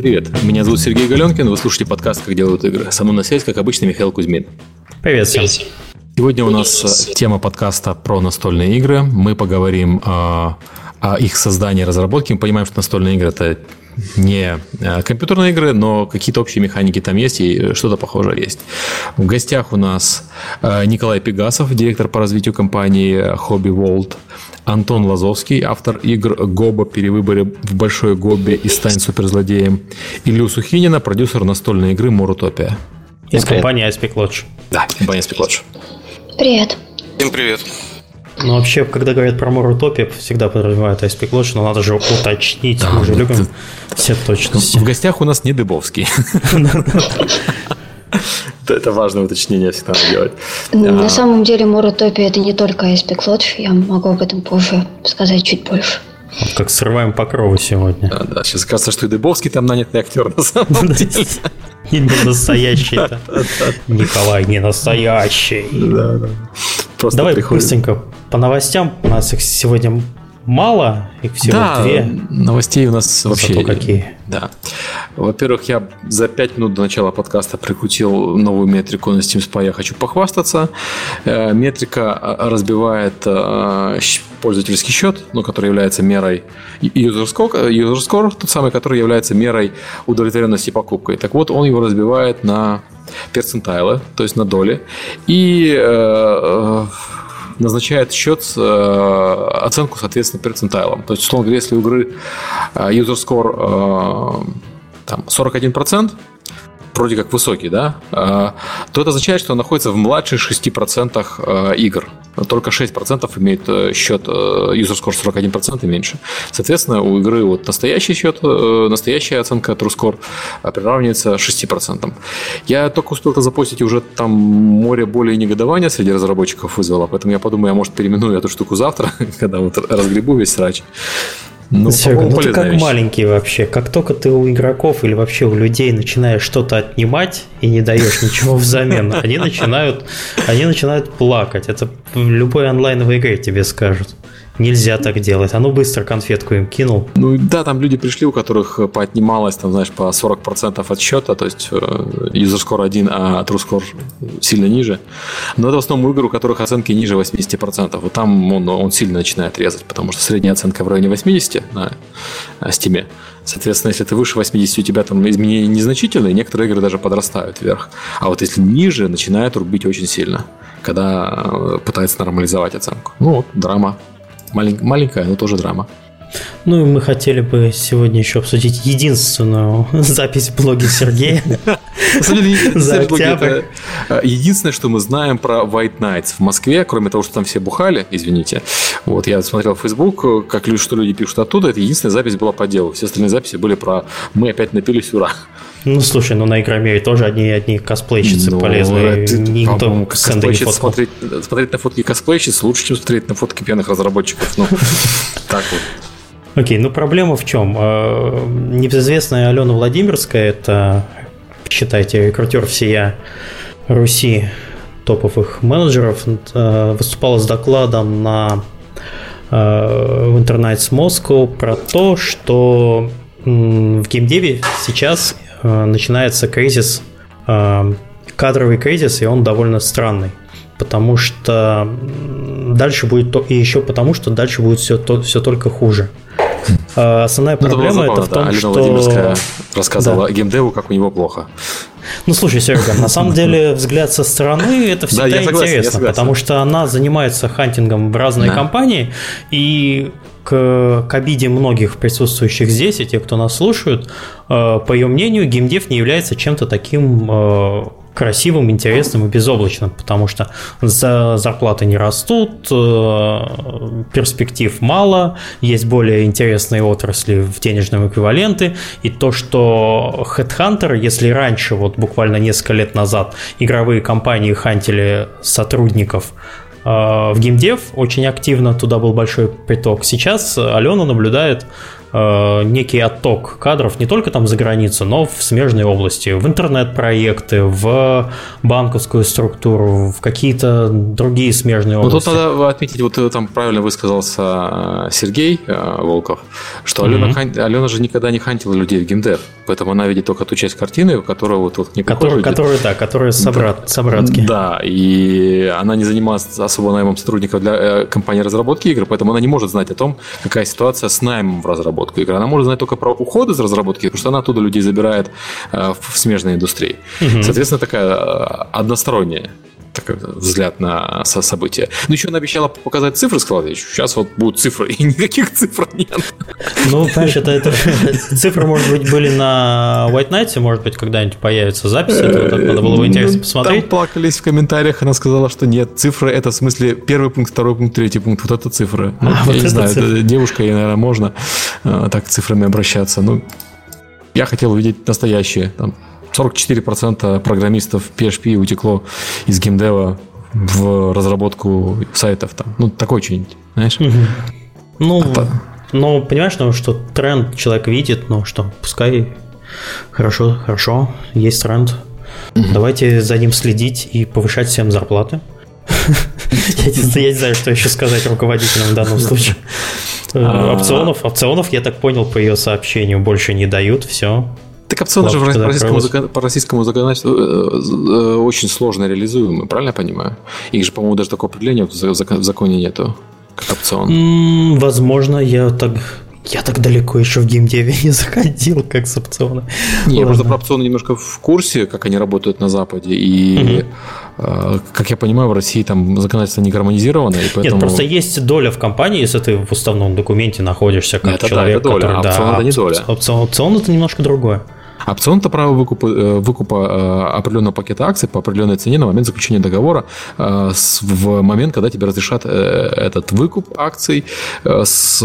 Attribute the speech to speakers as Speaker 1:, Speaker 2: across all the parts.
Speaker 1: Привет, меня зовут Сергей Галенкин, вы слушаете подкаст «Как делают игры». Со мной на связи, как обычно, Михаил Кузьмин.
Speaker 2: Привет всем.
Speaker 1: Сегодня у нас тема подкаста про настольные игры. Мы поговорим о, о их создании и разработке. Мы понимаем, что настольные игры – это не э, компьютерные игры, но какие-то общие механики там есть и что-то похожее есть. В гостях у нас э, Николай Пегасов, директор по развитию компании Hobby World, Антон Лазовский, автор игр Гоба «Перевыборы в большой Гобе» и «Стань суперзлодеем», Илью Сухинина, продюсер настольной игры «Морутопия».
Speaker 2: Из компании Aspect Lodge.
Speaker 1: Да, компания Aspect Lodge.
Speaker 3: Привет.
Speaker 4: Всем привет.
Speaker 2: Ну, вообще, когда говорят про Морутопия, всегда подразумевают Aspect Lodge, но надо же уточнить, да, мы же любим
Speaker 1: ты...
Speaker 2: все точности.
Speaker 1: В гостях у нас не Дыбовский. Это важное уточнение всегда надо делать.
Speaker 3: На самом деле Моротопия это не только Aspect Lodge, я могу об этом позже сказать чуть больше.
Speaker 2: Вот как срываем покровы сегодня.
Speaker 1: Да, да. Сейчас кажется, что и Дыбовский там нанятый актер на самом деле.
Speaker 2: И не настоящий-то. Николай не настоящий.
Speaker 1: Да, да.
Speaker 2: Давай приходит. быстренько по новостям. У нас их сегодня мало, их всего
Speaker 1: да,
Speaker 2: две.
Speaker 1: новостей у нас вообще...
Speaker 2: Зато какие.
Speaker 1: Да. Во-первых, я за 5 минут до начала подкаста прикрутил новую метрику на Steam Spy. Я хочу похвастаться. Э, метрика э, разбивает э, пользовательский счет, ну, который является мерой user score, user score, тот самый, который является мерой удовлетворенности покупкой. Так вот, он его разбивает на перцентайлы, то есть на доли. И назначает счет, э, оценку, соответственно, перцентайлам. То есть, условно говоря, если у игры э, user score э, там, 41%, вроде как высокий, да, то это означает, что он находится в младших 6% игр. Только 6% имеет счет user score 41% и меньше. Соответственно, у игры вот настоящий счет, настоящая оценка true score приравнивается 6%. Я только успел это запостить, и уже там море более негодования среди разработчиков вызвало, поэтому я подумаю, я, может, переименую эту штуку завтра, когда вот разгребу весь срач.
Speaker 2: Ну, Серега, ну ты как вещь. маленький вообще. Как только ты у игроков или вообще у людей начинаешь что-то отнимать и не даешь ничего взамен, они начинают, они начинают плакать. Это в любой онлайновой игре тебе скажут. Нельзя так делать. А ну быстро конфетку им кинул.
Speaker 1: Ну да, там люди пришли, у которых поотнималось, там, знаешь, по 40% от счета, то есть э, user score 1, а true score сильно ниже. Но это в основном игры, у которых оценки ниже 80%. Вот там он, он сильно начинает резать, потому что средняя оценка в районе 80 на Steam. Соответственно, если ты выше 80, у тебя там изменения незначительные, некоторые игры даже подрастают вверх. А вот если ниже, начинает рубить очень сильно, когда э, пытается нормализовать оценку. Ну, вот, драма Малень, маленькая, но тоже драма.
Speaker 2: Ну и мы хотели бы сегодня еще обсудить единственную запись в блоге Сергея.
Speaker 1: Э, единственное, что мы знаем про White Nights в Москве, кроме того, что там все бухали, извините. Вот я смотрел в Facebook, как что люди пишут оттуда, это единственная запись была по делу. Все остальные записи были про «мы опять напились, ура».
Speaker 2: Ну, слушай, ну на Игромире тоже одни одни косплейщицы ну, полезли.
Speaker 1: Никто смотреть, смотреть на фотки косплейщиц лучше, чем смотреть на фотки пьяных разработчиков. Ну, так вот.
Speaker 2: Окей, ну проблема в чем? Э, небезызвестная Алена Владимирская, это, считайте, рекрутер всея Руси топовых менеджеров, э, выступала с докладом на э, в Internet Moscow про то, что в геймдеве сейчас начинается кризис, кадровый кризис, и он довольно странный потому что дальше будет то, и еще потому, что дальше будет все, то, все только хуже. А основная ну, проблема это, забавно, это в том, да. что... Владимирская
Speaker 1: рассказывала да. геймдеву, как у него плохо.
Speaker 2: Ну, слушай, Серега, на самом деле взгляд со стороны это всегда да, согласен, интересно, потому что она занимается хантингом в разные да. компании, и к, к обиде многих присутствующих здесь и тех, кто нас слушают, э, по ее мнению, геймдев не является чем-то таким э, красивым, интересным и безоблачным, потому что за зарплаты не растут, э, перспектив мало, есть более интересные отрасли в денежном эквиваленте, и то, что Headhunter, если раньше, вот буквально несколько лет назад, игровые компании хантили сотрудников в геймдев очень активно, туда был большой приток. Сейчас Алена наблюдает э, некий отток кадров не только там за границу, но в смежной области, в интернет-проекты, в банковскую структуру, в какие-то другие смежные области. Ну,
Speaker 1: тут надо отметить, вот там правильно высказался э, Сергей э, Волков, что Алена, mm-hmm. Хан, Алена же никогда не хантила людей в геймдев, поэтому она видит только ту часть картины, которую вот, вот
Speaker 2: не которую, которую, да, которая собрат, да. собратки.
Speaker 1: Да, и она не занимается особо наймом сотрудников для э, компании разработки игр, поэтому она не может знать о том, какая ситуация с наймом в разработку игр. Она может знать только про уход из разработки, потому что она оттуда людей забирает э, в смежной индустрии. Угу. Соответственно, такая э, односторонняя такой взгляд на события. Ну, еще она обещала показать цифры, сказала, сейчас вот будут цифры, и никаких цифр нет.
Speaker 2: Ну, понимаешь, это, это цифры, может быть, были на White Knight, может быть, когда-нибудь это вот, надо было бы интересно ну, посмотреть.
Speaker 1: Там плакались в комментариях, она сказала, что нет, цифры это в смысле первый пункт, второй пункт, третий пункт, вот это цифры. Ну, а, я вот не знаю, цифры. девушка, ей, наверное, можно э, так цифрами обращаться. Ну, я хотел увидеть настоящие, там, 44% программистов PHP утекло из геймдева в разработку сайтов. Там. Ну, такой что-нибудь, знаешь? Угу.
Speaker 2: Ну, а ну, понимаешь, ну, что тренд человек видит, ну что, пускай хорошо, хорошо, есть тренд. Угу. Давайте за ним следить и повышать всем зарплаты. Я не знаю, что еще сказать руководителям в данном случае. А. Опционов, опционов, я так понял, по ее сообщению больше не дают, все.
Speaker 1: Так опционы же по российскому, закон, по российскому законодательству э, э, очень сложно реализуемы, правильно я понимаю? Их же, по-моему, даже такого определения в законе нету, как опцион.
Speaker 2: Возможно, я так я так далеко еще в геймдеве не заходил, как с опциона.
Speaker 1: Не, я просто про опционы немножко в курсе, как они работают на Западе. И, угу. как я понимаю, в России там законодательство не гармонизировано. И поэтому...
Speaker 2: Нет, просто есть доля в компании, если ты в уставном документе находишься как это человек, да, это доля, который...
Speaker 1: А опцион да, это не доля.
Speaker 2: Опцион, опцион это немножко другое.
Speaker 1: Опцион – это право выкупа, э, выкупа э, определенного пакета акций по определенной цене на момент заключения договора э, в момент, когда тебе разрешат этот выкуп акций с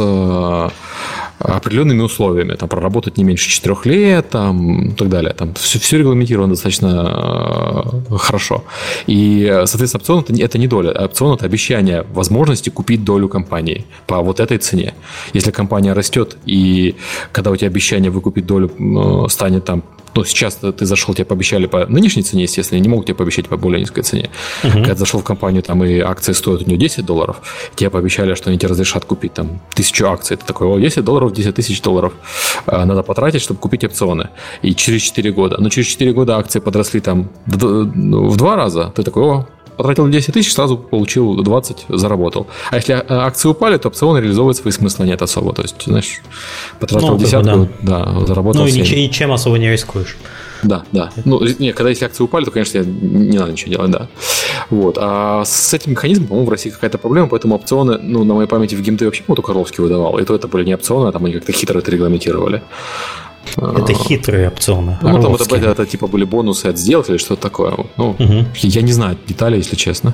Speaker 1: определенными условиями. Там проработать не меньше 4 лет там, и так далее. Там все, все регламентировано достаточно хорошо. И, соответственно, опцион это, это не доля. Опцион – это обещание возможности купить долю компании по вот этой цене. Если компания растет, и когда у тебя обещание выкупить долю станет там ну, сейчас ты зашел, тебе пообещали по нынешней цене, естественно, не могут тебе пообещать по более низкой цене. Uh-huh. Когда ты зашел в компанию, там и акции стоят у нее 10 долларов, тебе пообещали, что они тебе разрешат купить там тысячу акций. Ты такой, о, 10 долларов, 10 тысяч долларов а, надо потратить, чтобы купить опционы. И через 4 года. Но через 4 года акции подросли там в два раза. Ты такой, о, потратил 10 тысяч, сразу получил 20, заработал. А если а, акции упали, то опцион реализовывать свои смысла нет особо. То есть, знаешь, потратил ну, десятку, да. да, заработал
Speaker 2: Ну, и ничем особо не рискуешь.
Speaker 1: Да, да. Ну, нет, когда если акции упали, то, конечно, не надо ничего делать, да. Вот. А с этим механизмом, по-моему, в России какая-то проблема, поэтому опционы, ну, на моей памяти в геймде вообще только Ровский выдавал. И то это были не опционы, а там они как-то хитро это регламентировали.
Speaker 2: Это хитрые опционы.
Speaker 1: Ну, там это, это, это типа были бонусы от сделок или что-то такое. Ну, угу. Я не знаю деталей, если честно.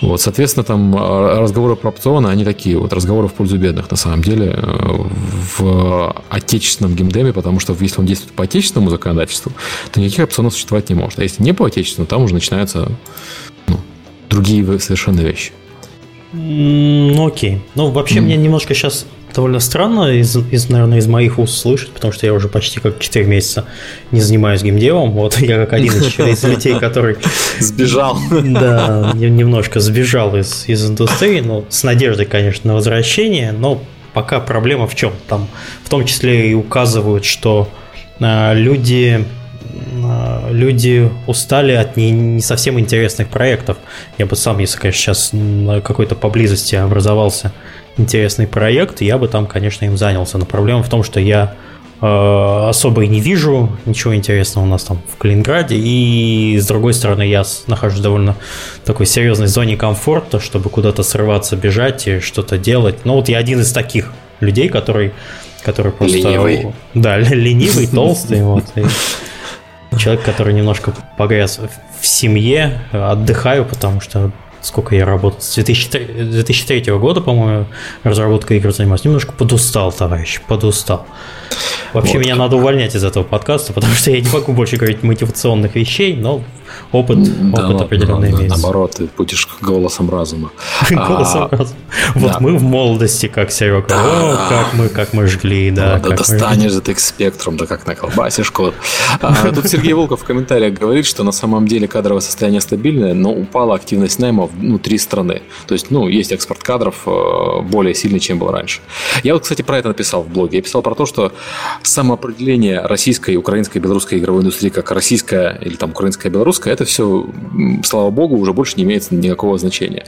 Speaker 1: Вот, соответственно, там а, разговоры про опционы, они такие вот разговоры в пользу бедных на самом деле э, в отечественном геймдеме, потому что если он действует по отечественному законодательству, то никаких опционов существовать не может. А если не по отечественному, там уже начинаются ну, другие совершенно вещи.
Speaker 2: Ну, окей. Ну, вообще, mm. мне немножко сейчас довольно странно, из, из, наверное, из моих уст слышать, потому что я уже почти как 4 месяца не занимаюсь геймдевом. Вот я как один из людей, который...
Speaker 1: Сбежал.
Speaker 2: Да, немножко сбежал из, из индустрии, но с надеждой, конечно, на возвращение, но пока проблема в чем? Там в том числе и указывают, что а, люди люди устали от не, не совсем интересных проектов. Я бы сам, если, конечно, сейчас какой-то поблизости образовался интересный проект, я бы там, конечно, им занялся. Но проблема в том, что я э, особо и не вижу ничего интересного у нас там в Калининграде. И с другой стороны, я нахожусь в довольно такой серьезной зоне комфорта, чтобы куда-то срываться, бежать и что-то делать. Но вот я один из таких людей, который, который просто...
Speaker 1: Ленивый.
Speaker 2: Да, ленивый, толстый. Вот, человек, который немножко погряз в семье, отдыхаю, потому что сколько я работал, с 2003, 2003 года, по-моему, разработка игр занимаюсь. Немножко подустал, товарищ, подустал. Вообще вот. меня надо увольнять из этого подкаста, потому что я не могу больше говорить мотивационных вещей, но опыт, да, опыт определенный
Speaker 1: имеется. Наоборот, ты будешь голосом разума.
Speaker 2: Голосом а, разума. Вот мы в молодости, как Серега. О, как мы, как мы жгли, да.
Speaker 1: Да, достанешь за TX Spectrum, да как наколбасишь код. А, тут Сергей Волков в комментариях говорит, что на самом деле кадровое состояние стабильное, но упала активность найма внутри страны. То есть, ну, есть экспорт кадров э, более сильный, чем был раньше. Я вот, кстати, про это написал в блоге. Я писал про то, что самоопределение российской, украинской, белорусской игровой индустрии как российская или там украинская, белорусская, это все, слава богу, уже больше не имеет никакого значения.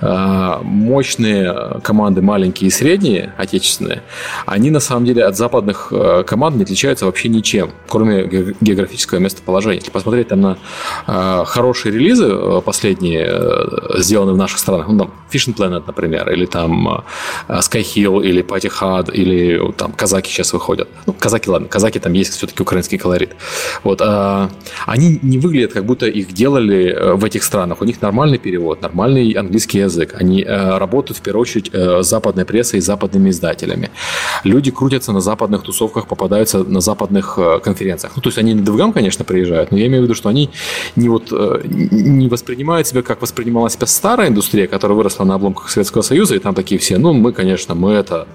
Speaker 1: А, мощные команды, маленькие и средние, отечественные, они на самом деле от западных э, команд не отличаются вообще ничем, кроме географического местоположения. Если посмотреть там на э, хорошие релизы э, последние, сделанные в наших странах, ну там Fishing Planet, например, или там Skyhill, или Party Hard, или там казаки сейчас выходят. Ну, казаки, ладно, казаки там есть все-таки украинский колорит. Вот, а, они не выглядят, как будто их делали э, в этих странах. У них нормальный перевод, нормальный английский язык. Они э, работают в первую очередь э, с западной прессой и западными издателями. Люди крутятся на западных тусовках, попадаются на западных конференциях. Ну, то есть они на DevGam, конечно, приезжают, но я имею в виду, что они не, вот, не воспринимают себя, как воспринимала себя старая индустрия, которая выросла на обломках Советского Союза, и там такие все, ну, мы, конечно, мы это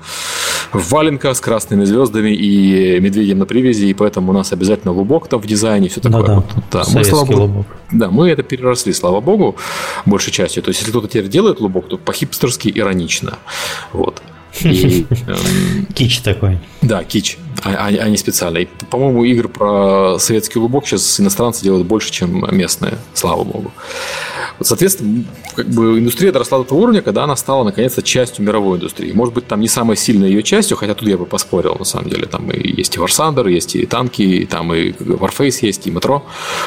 Speaker 1: в валенках с красными звездами и медведем на привязи, и поэтому у нас обязательно лубок там в дизайне, все такое. Ну, да. Вот, да. Мы, слава богу, лубок. Да, мы это переросли, слава богу, большей частью. То есть, если кто-то теперь делает лубок, то по-хипстерски иронично. Вот.
Speaker 2: И, эм, кич такой.
Speaker 1: Да, кич, а, а, а не специально. И, по-моему, игр про советский лубок сейчас иностранцы делают больше, чем местные, слава богу. Соответственно, как бы индустрия доросла до того уровня, когда она стала наконец-то частью мировой индустрии. Может быть, там не самой сильной ее частью, хотя тут я бы поспорил, на самом деле. Там и есть и Thunder, есть и танки, и там и Warface есть, и метро.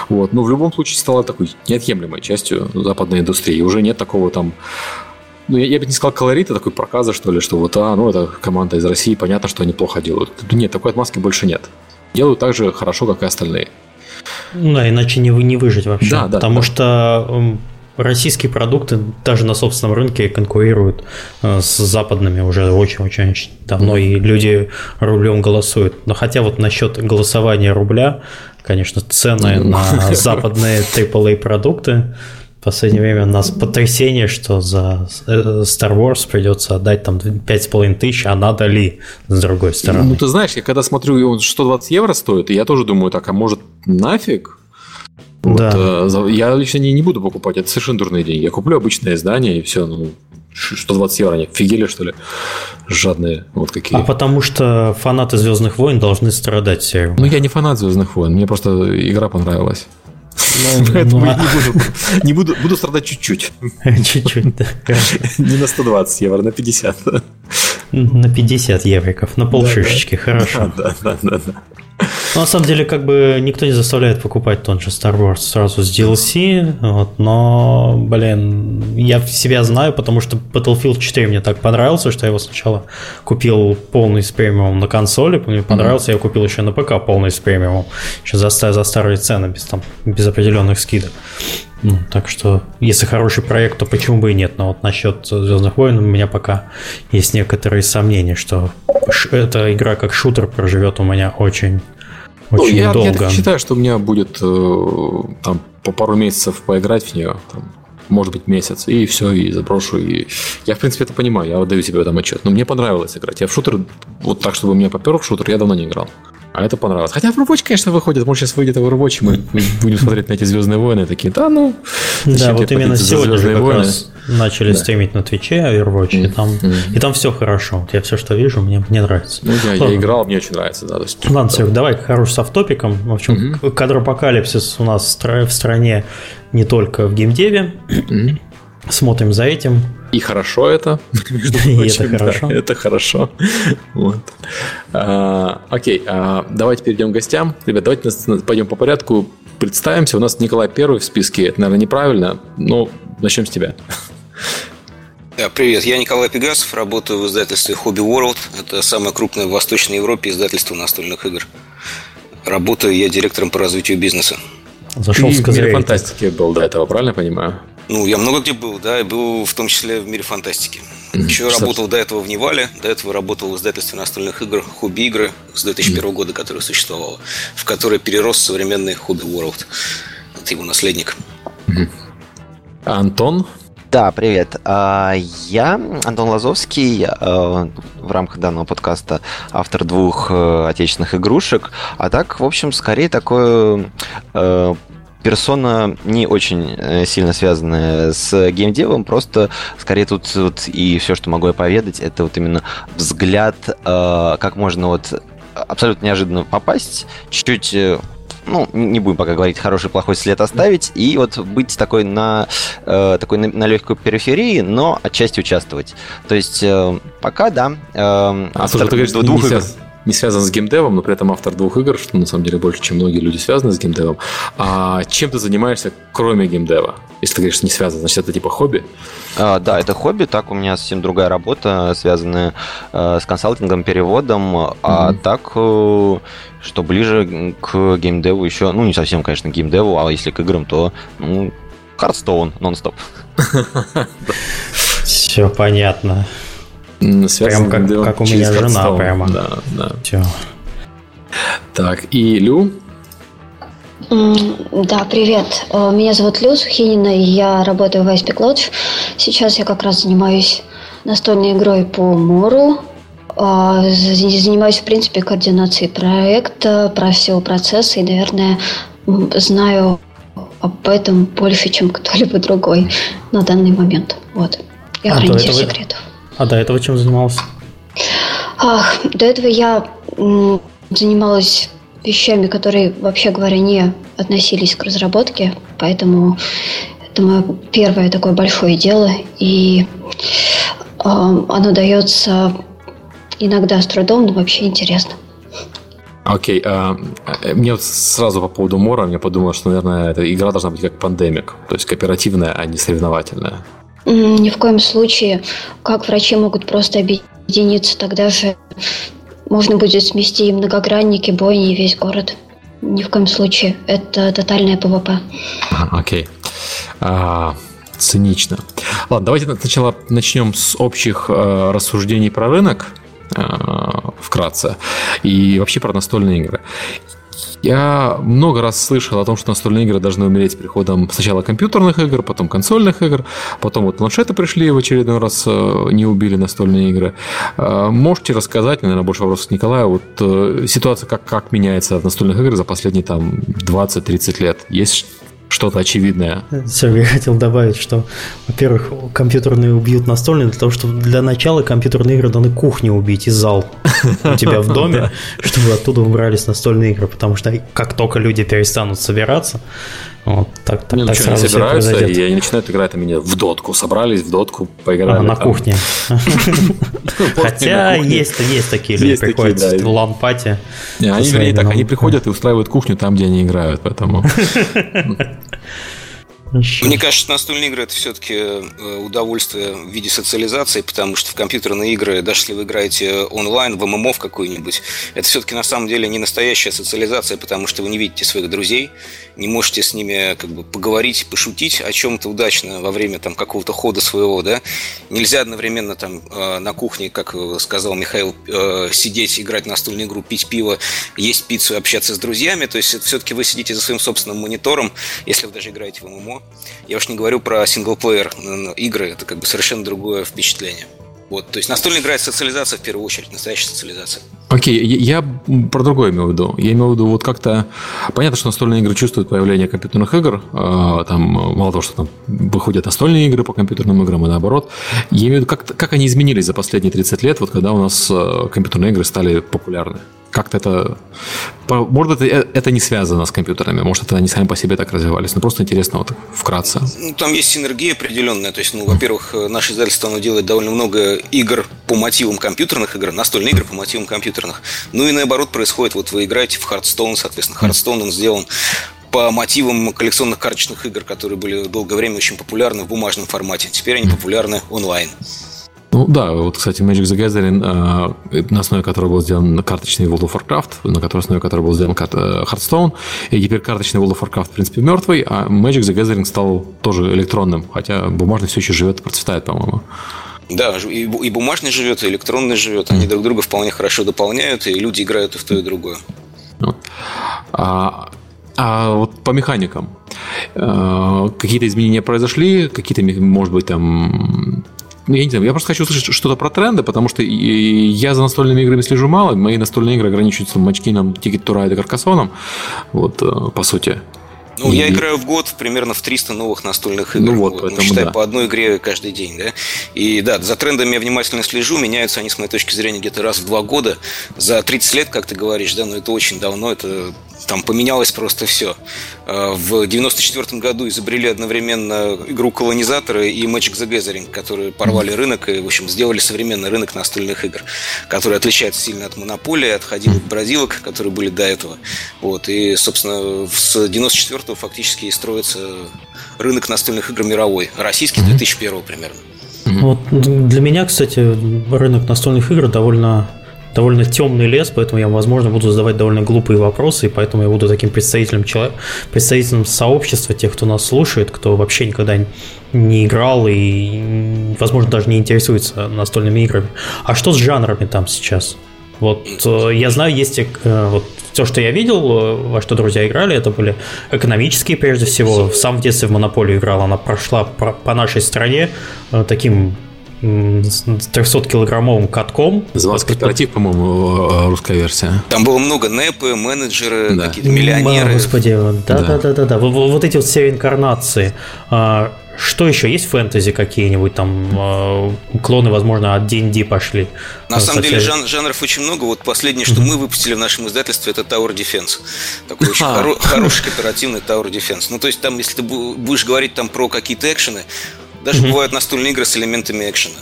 Speaker 1: Вот. Но в любом случае стала такой неотъемлемой частью западной индустрии. Уже нет такого там ну, я, я бы не сказал колорита, такой проказа, что ли, что вот, а, ну, это команда из России, понятно, что они плохо делают. Нет, такой отмазки больше нет. Делают так же хорошо, как и остальные.
Speaker 2: Ну да, иначе не, не выжить вообще. Да, да. Потому да. что российские продукты даже на собственном рынке конкурируют э, с западными уже очень-очень давно, и люди рублем голосуют. Но хотя вот насчет голосования рубля, конечно, цены на западные AAA продукты в последнее время у нас потрясение, что за э, Star Wars придется отдать там 5,5 тысяч, а надо ли с другой стороны?
Speaker 1: Ну, ты знаешь, я когда смотрю, он 120 евро стоит, и я тоже думаю, так, а может нафиг? Вот, да. Э, я лично не, не буду покупать, это совершенно дурные деньги. Я куплю обычное издание и все, ну, 120 евро, они офигели, что ли? Жадные вот какие.
Speaker 2: А потому что фанаты Звездных войн должны страдать все.
Speaker 1: Ну, я не фанат Звездных войн, мне просто игра понравилась. Ну, Поэтому ну, я не буду, не буду, буду страдать чуть-чуть.
Speaker 2: Чуть-чуть, да.
Speaker 1: Не на 120 евро, на 50.
Speaker 2: На 50 евриков, на полшишечки, хорошо. Да, да, да, да. Ну, на самом деле, как бы никто не заставляет покупать тот же Star Wars сразу с DLC, вот, но, блин, я себя знаю, потому что Battlefield 4 мне так понравился, что я его сначала купил полный с премиумом на консоли, мне понравился, mm-hmm. я купил еще на ПК полный с премиумом, еще за, за старые цены, без, там, без определенных скидок. Ну, так что, если хороший проект, то почему бы и нет? Но вот насчет Звездных войн у меня пока есть некоторые сомнения, что эта игра как шутер проживет у меня очень, ну, очень я, долго.
Speaker 1: Я считаю, что у меня будет э, там по пару месяцев поиграть в нее, там, может быть, месяц, и все, и заброшу. И... Я, в принципе, это понимаю, я отдаю себе в этом отчет. Но мне понравилось играть. Я в шутер, вот так, чтобы меня попер в шутер, я давно не играл. А это понравилось. Хотя Overwatch, конечно, выходит. Может, сейчас выйдет Overwatch, мы будем смотреть на эти Звездные войны, такие, да, ну...
Speaker 2: Да, вот именно сегодня же как войны? раз начали да. стримить на Твиче Overwatch, mm-hmm. и, там, mm-hmm. и там все хорошо. Вот я все, что вижу, мне, мне нравится.
Speaker 1: Ну, я, я играл, мне очень нравится, да. Есть,
Speaker 2: Ладно, Серег, давай к хорошим софтопикам. В общем, mm-hmm. кадропокалипсис у нас в стране не только в геймдеве. Mm-hmm. Смотрим за этим.
Speaker 1: И хорошо это.
Speaker 2: И это хорошо.
Speaker 1: это хорошо. Вот. А, окей, а, давайте перейдем к гостям. Ребят, давайте пойдем по порядку. Представимся. У нас Николай первый в списке. Это, наверное, неправильно, но начнем с тебя.
Speaker 4: Да, привет, я Николай Пегасов, работаю в издательстве Hobby World. Это самое крупное в Восточной Европе издательство настольных игр. Работаю я директором по развитию бизнеса.
Speaker 1: Зашел с козырей. фантастики был до этого, правильно понимаю?
Speaker 4: Ну, я много где был, да, и был в том числе в мире фантастики. Mm-hmm. Еще Что? работал до этого в Невале, до этого работал в издательстве настольных игр Хобби игры с 2001 mm-hmm. года, которое существовало, в которое перерос современный Хобби World. это его наследник.
Speaker 1: Антон?
Speaker 5: Да, привет. А, я Антон Лазовский, а, в рамках данного подкаста автор двух э, отечественных игрушек, а так, в общем, скорее такое э, персона не очень э, сильно связанная с геймдевом, просто скорее тут вот и все, что могу я поведать, это вот именно взгляд, как можно вот абсолютно неожиданно попасть, чуть-чуть ну, не будем пока говорить, хороший, плохой след оставить, и вот быть такой на, э, такой на, на легкой периферии, но отчасти участвовать. То есть э, пока, да. Э,
Speaker 1: а автор, ты говоришь, двух игр. Не связан с геймдевом, но при этом автор двух игр, что на самом деле больше, чем многие люди связаны с геймдевом. А чем ты занимаешься, кроме геймдева? Если ты говоришь, не связан, значит, это типа хобби?
Speaker 5: А, да, это хобби. Так у меня совсем другая работа, связанная э, с консалтингом, переводом. Mm-hmm. А так э, что ближе к геймдеву еще, ну, не совсем, конечно, геймдеву, а если к играм, то, ну, Hearthstone нон-стоп.
Speaker 2: Все понятно. Прям как, как у меня жена прямо.
Speaker 1: Да, да. Все. Так, и Лю?
Speaker 3: Да, привет. Э, меня зовут Лю Сухинина, и я работаю в Ice Lodge. Сейчас я как раз занимаюсь настольной игрой по Мору. А, занимаюсь, в принципе, координацией проекта, про всего процесса и, наверное, знаю об этом больше, чем кто-либо другой на данный момент. Вот. Я а хранитель секретов.
Speaker 2: А до этого чем занимался?
Speaker 3: Ах, до этого я занималась вещами, которые, вообще говоря, не относились к разработке, поэтому это мое первое такое большое дело, и э, оно дается Иногда с трудом, но вообще интересно.
Speaker 1: Окей, okay, а, uh, мне вот сразу по поводу Мора, мне подумалось, что, наверное, эта игра должна быть как Pandemic, то есть кооперативная, а не соревновательная.
Speaker 3: Ни в коем случае. Как врачи могут просто объединиться, тогда же можно будет смести и многогранники, бойни, и весь город. Ни в коем случае. Это тотальная PvP.
Speaker 1: Окей. Okay. Uh, цинично. Ладно, давайте сначала начнем с общих э, рассуждений про рынок. Э, вкратце. И вообще про настольные игры. Я много раз слышал о том, что настольные игры должны умереть с приходом сначала компьютерных игр, потом консольных игр, потом вот планшеты пришли в очередной раз, э, не убили настольные игры. Э, можете рассказать, наверное, больше вопросов к Николаю, вот ситуация как, как меняется в настольных играх за последние там 20-30 лет? Есть что-то очевидное.
Speaker 2: Сергей хотел добавить, что, во-первых, компьютерные убьют настольные для того, чтобы для начала компьютерные игры должны кухню убить и зал у тебя в доме, чтобы оттуда убрались настольные игры, потому что как только люди перестанут собираться, вот, так, так,
Speaker 1: не, так сразу не собираются, и они начинают играть там меня в дотку. Собрались в дотку, поиграли. А,
Speaker 2: на там. кухне. Хотя есть, есть такие люди, приходят в LAN party.
Speaker 1: Они, так, они приходят и устраивают кухню там, где они играют, поэтому...
Speaker 4: Мне кажется, настольные игры это все-таки э, удовольствие в виде социализации, потому что в компьютерные игры, даже если вы играете онлайн, в ММО в какой-нибудь, это все-таки на самом деле не настоящая социализация, потому что вы не видите своих друзей, не можете с ними как бы поговорить, пошутить о чем-то удачно во время там какого-то хода своего, да. Нельзя одновременно там э, на кухне, как сказал Михаил, э, сидеть, играть в настольную игру, пить пиво, есть пиццу и общаться с друзьями. То есть все-таки вы сидите за своим собственным монитором, если вы даже играете в ММО. Я уж не говорю про синглплеер игры, это как бы совершенно другое впечатление. Вот, то есть настольная игра – социализация в первую очередь, настоящая социализация.
Speaker 1: Окей, okay, я про другое имею в виду. Я имею в виду вот как-то... Понятно, что настольные игры чувствуют появление компьютерных игр. А, там мало того, что там выходят настольные игры по компьютерным играм и наоборот. Я имею в виду, как, как они изменились за последние 30 лет, вот когда у нас э, компьютерные игры стали популярны как-то это... Может, это, это не связано с компьютерами, может, это они сами по себе так развивались, но просто интересно вот вкратце.
Speaker 4: Ну, там есть синергия определенная, то есть, ну, во-первых, наше издательство, оно делает довольно много игр по мотивам компьютерных игр, настольные игры по мотивам компьютерных. Ну и наоборот происходит, вот вы играете в Hearthstone, соответственно, Hearthstone он сделан по мотивам коллекционных карточных игр, которые были долгое время очень популярны в бумажном формате. Теперь они популярны онлайн.
Speaker 1: Ну да, вот, кстати, Magic the Gathering, э, на основе которого был сделан карточный World of Warcraft, на которой основе которого был сделан э, Hearthstone, и теперь карточный World of Warcraft, в принципе, мертвый, а Magic the Gathering стал тоже электронным, хотя бумажный все еще живет и процветает, по-моему.
Speaker 4: Да, и, и бумажный живет, и электронный живет. Они друг друга вполне хорошо дополняют, и люди играют и в то, и в другое.
Speaker 1: Вот. А, А вот по механикам э, какие-то изменения произошли, какие-то, может быть, там ну, я не знаю, я просто хочу услышать что-то про тренды, потому что я за настольными играми слежу мало, мои настольные игры ограничиваются Мачкином, Ticket to Ride и Каркасоном, вот, э, по сути.
Speaker 4: Ну, и... я играю в год примерно в 300 новых настольных игр. Ну, вот, поэтому, считай, да. по одной игре каждый день, да? И да, за трендами я внимательно слежу, меняются они, с моей точки зрения, где-то раз в два года. За 30 лет, как ты говоришь, да, но это очень давно, это там поменялось просто все. А, в 94 году изобрели одновременно игру колонизаторы и Magic the Gathering, которые порвали рынок и, в общем, сделали современный рынок настольных игр, который отличается сильно от монополии, от ходилок бродилок, которые были до этого. Вот. И, собственно, с 94 фактически и строится рынок настольных игр мировой. Российский 2001 примерно.
Speaker 2: Вот для меня, кстати, рынок настольных игр довольно довольно темный лес, поэтому я, возможно, буду задавать довольно глупые вопросы, и поэтому я буду таким представителем, человек, представителем сообщества, тех, кто нас слушает, кто вообще никогда не играл и, возможно, даже не интересуется настольными играми. А что с жанрами там сейчас? Вот э, я знаю, есть э, вот все, что я видел, э, во что друзья играли, это были экономические прежде всего. Сам в детстве в Монополию играл, она прошла по нашей стране таким 300-килограммовым катком.
Speaker 1: Назывался кооператив, по-моему, э, русская версия.
Speaker 4: Там было много непы, менеджеры, да. какие-то миллионеры.
Speaker 2: Господи, да-да-да-да. Вот эти вот все инкарнации. А, что еще? Есть фэнтези какие-нибудь там? А, клоны, возможно, от D&D пошли?
Speaker 4: На самом деле жан- жанров очень много. Вот последнее, что мы выпустили в нашем издательстве, это Tower Defense. Такой очень хоро- хороший кооперативный Tower Defense. Ну, то есть там, если ты будешь говорить там про какие-то экшены, даже mm-hmm. бывают настольные игры с элементами экшена.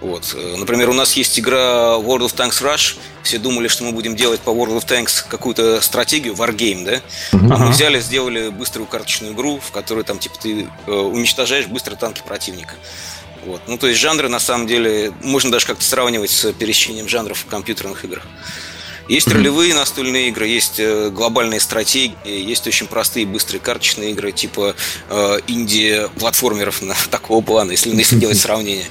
Speaker 4: Вот. Э, например, у нас есть игра World of Tanks Rush. Все думали, что мы будем делать по World of Tanks какую-то стратегию, Wargame, да? Uh-huh. А мы взяли, сделали быструю карточную игру, в которой там типа ты э, уничтожаешь быстро танки противника. Вот. Ну, то есть жанры, на самом деле, можно даже как-то сравнивать с пересечением жанров в компьютерных играх. Есть ролевые настольные игры, есть э, глобальные стратегии, есть очень простые быстрые карточные игры типа э, инди-платформеров на такого плана, если, если делать сравнение.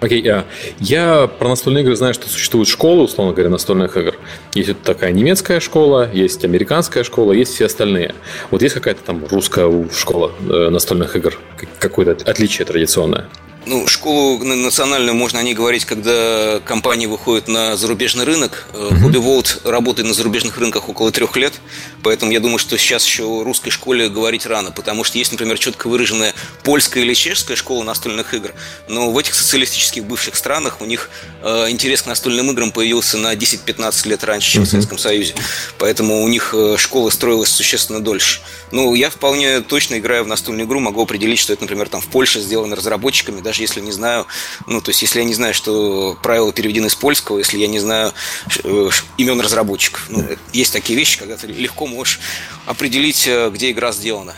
Speaker 1: Окей, okay, uh, я про настольные игры знаю, что существуют школы, условно говоря, настольных игр. Есть вот такая немецкая школа, есть американская школа, есть все остальные. Вот есть какая-то там русская школа э, настольных игр, какое-то отличие традиционное?
Speaker 4: Ну, школу национальную можно о ней говорить, когда компания выходит на зарубежный рынок. Hobby э, World работает на зарубежных рынках около трех лет, поэтому я думаю, что сейчас еще о русской школе говорить рано, потому что есть, например, четко выраженная польская или чешская школа настольных игр, но в этих социалистических бывших странах у них э, интерес к настольным играм появился на 10-15 лет раньше, чем в Советском Союзе, поэтому у них э, школа строилась существенно дольше. Ну, я вполне точно, играя в настольную игру, могу определить, что это, например, там в Польше сделано разработчиками, даже если не знаю, ну, то есть, если я не знаю, что правила переведены с польского, если я не знаю э, имен разработчиков. Ну, есть такие вещи, когда ты легко можешь определить, э, где игра сделана.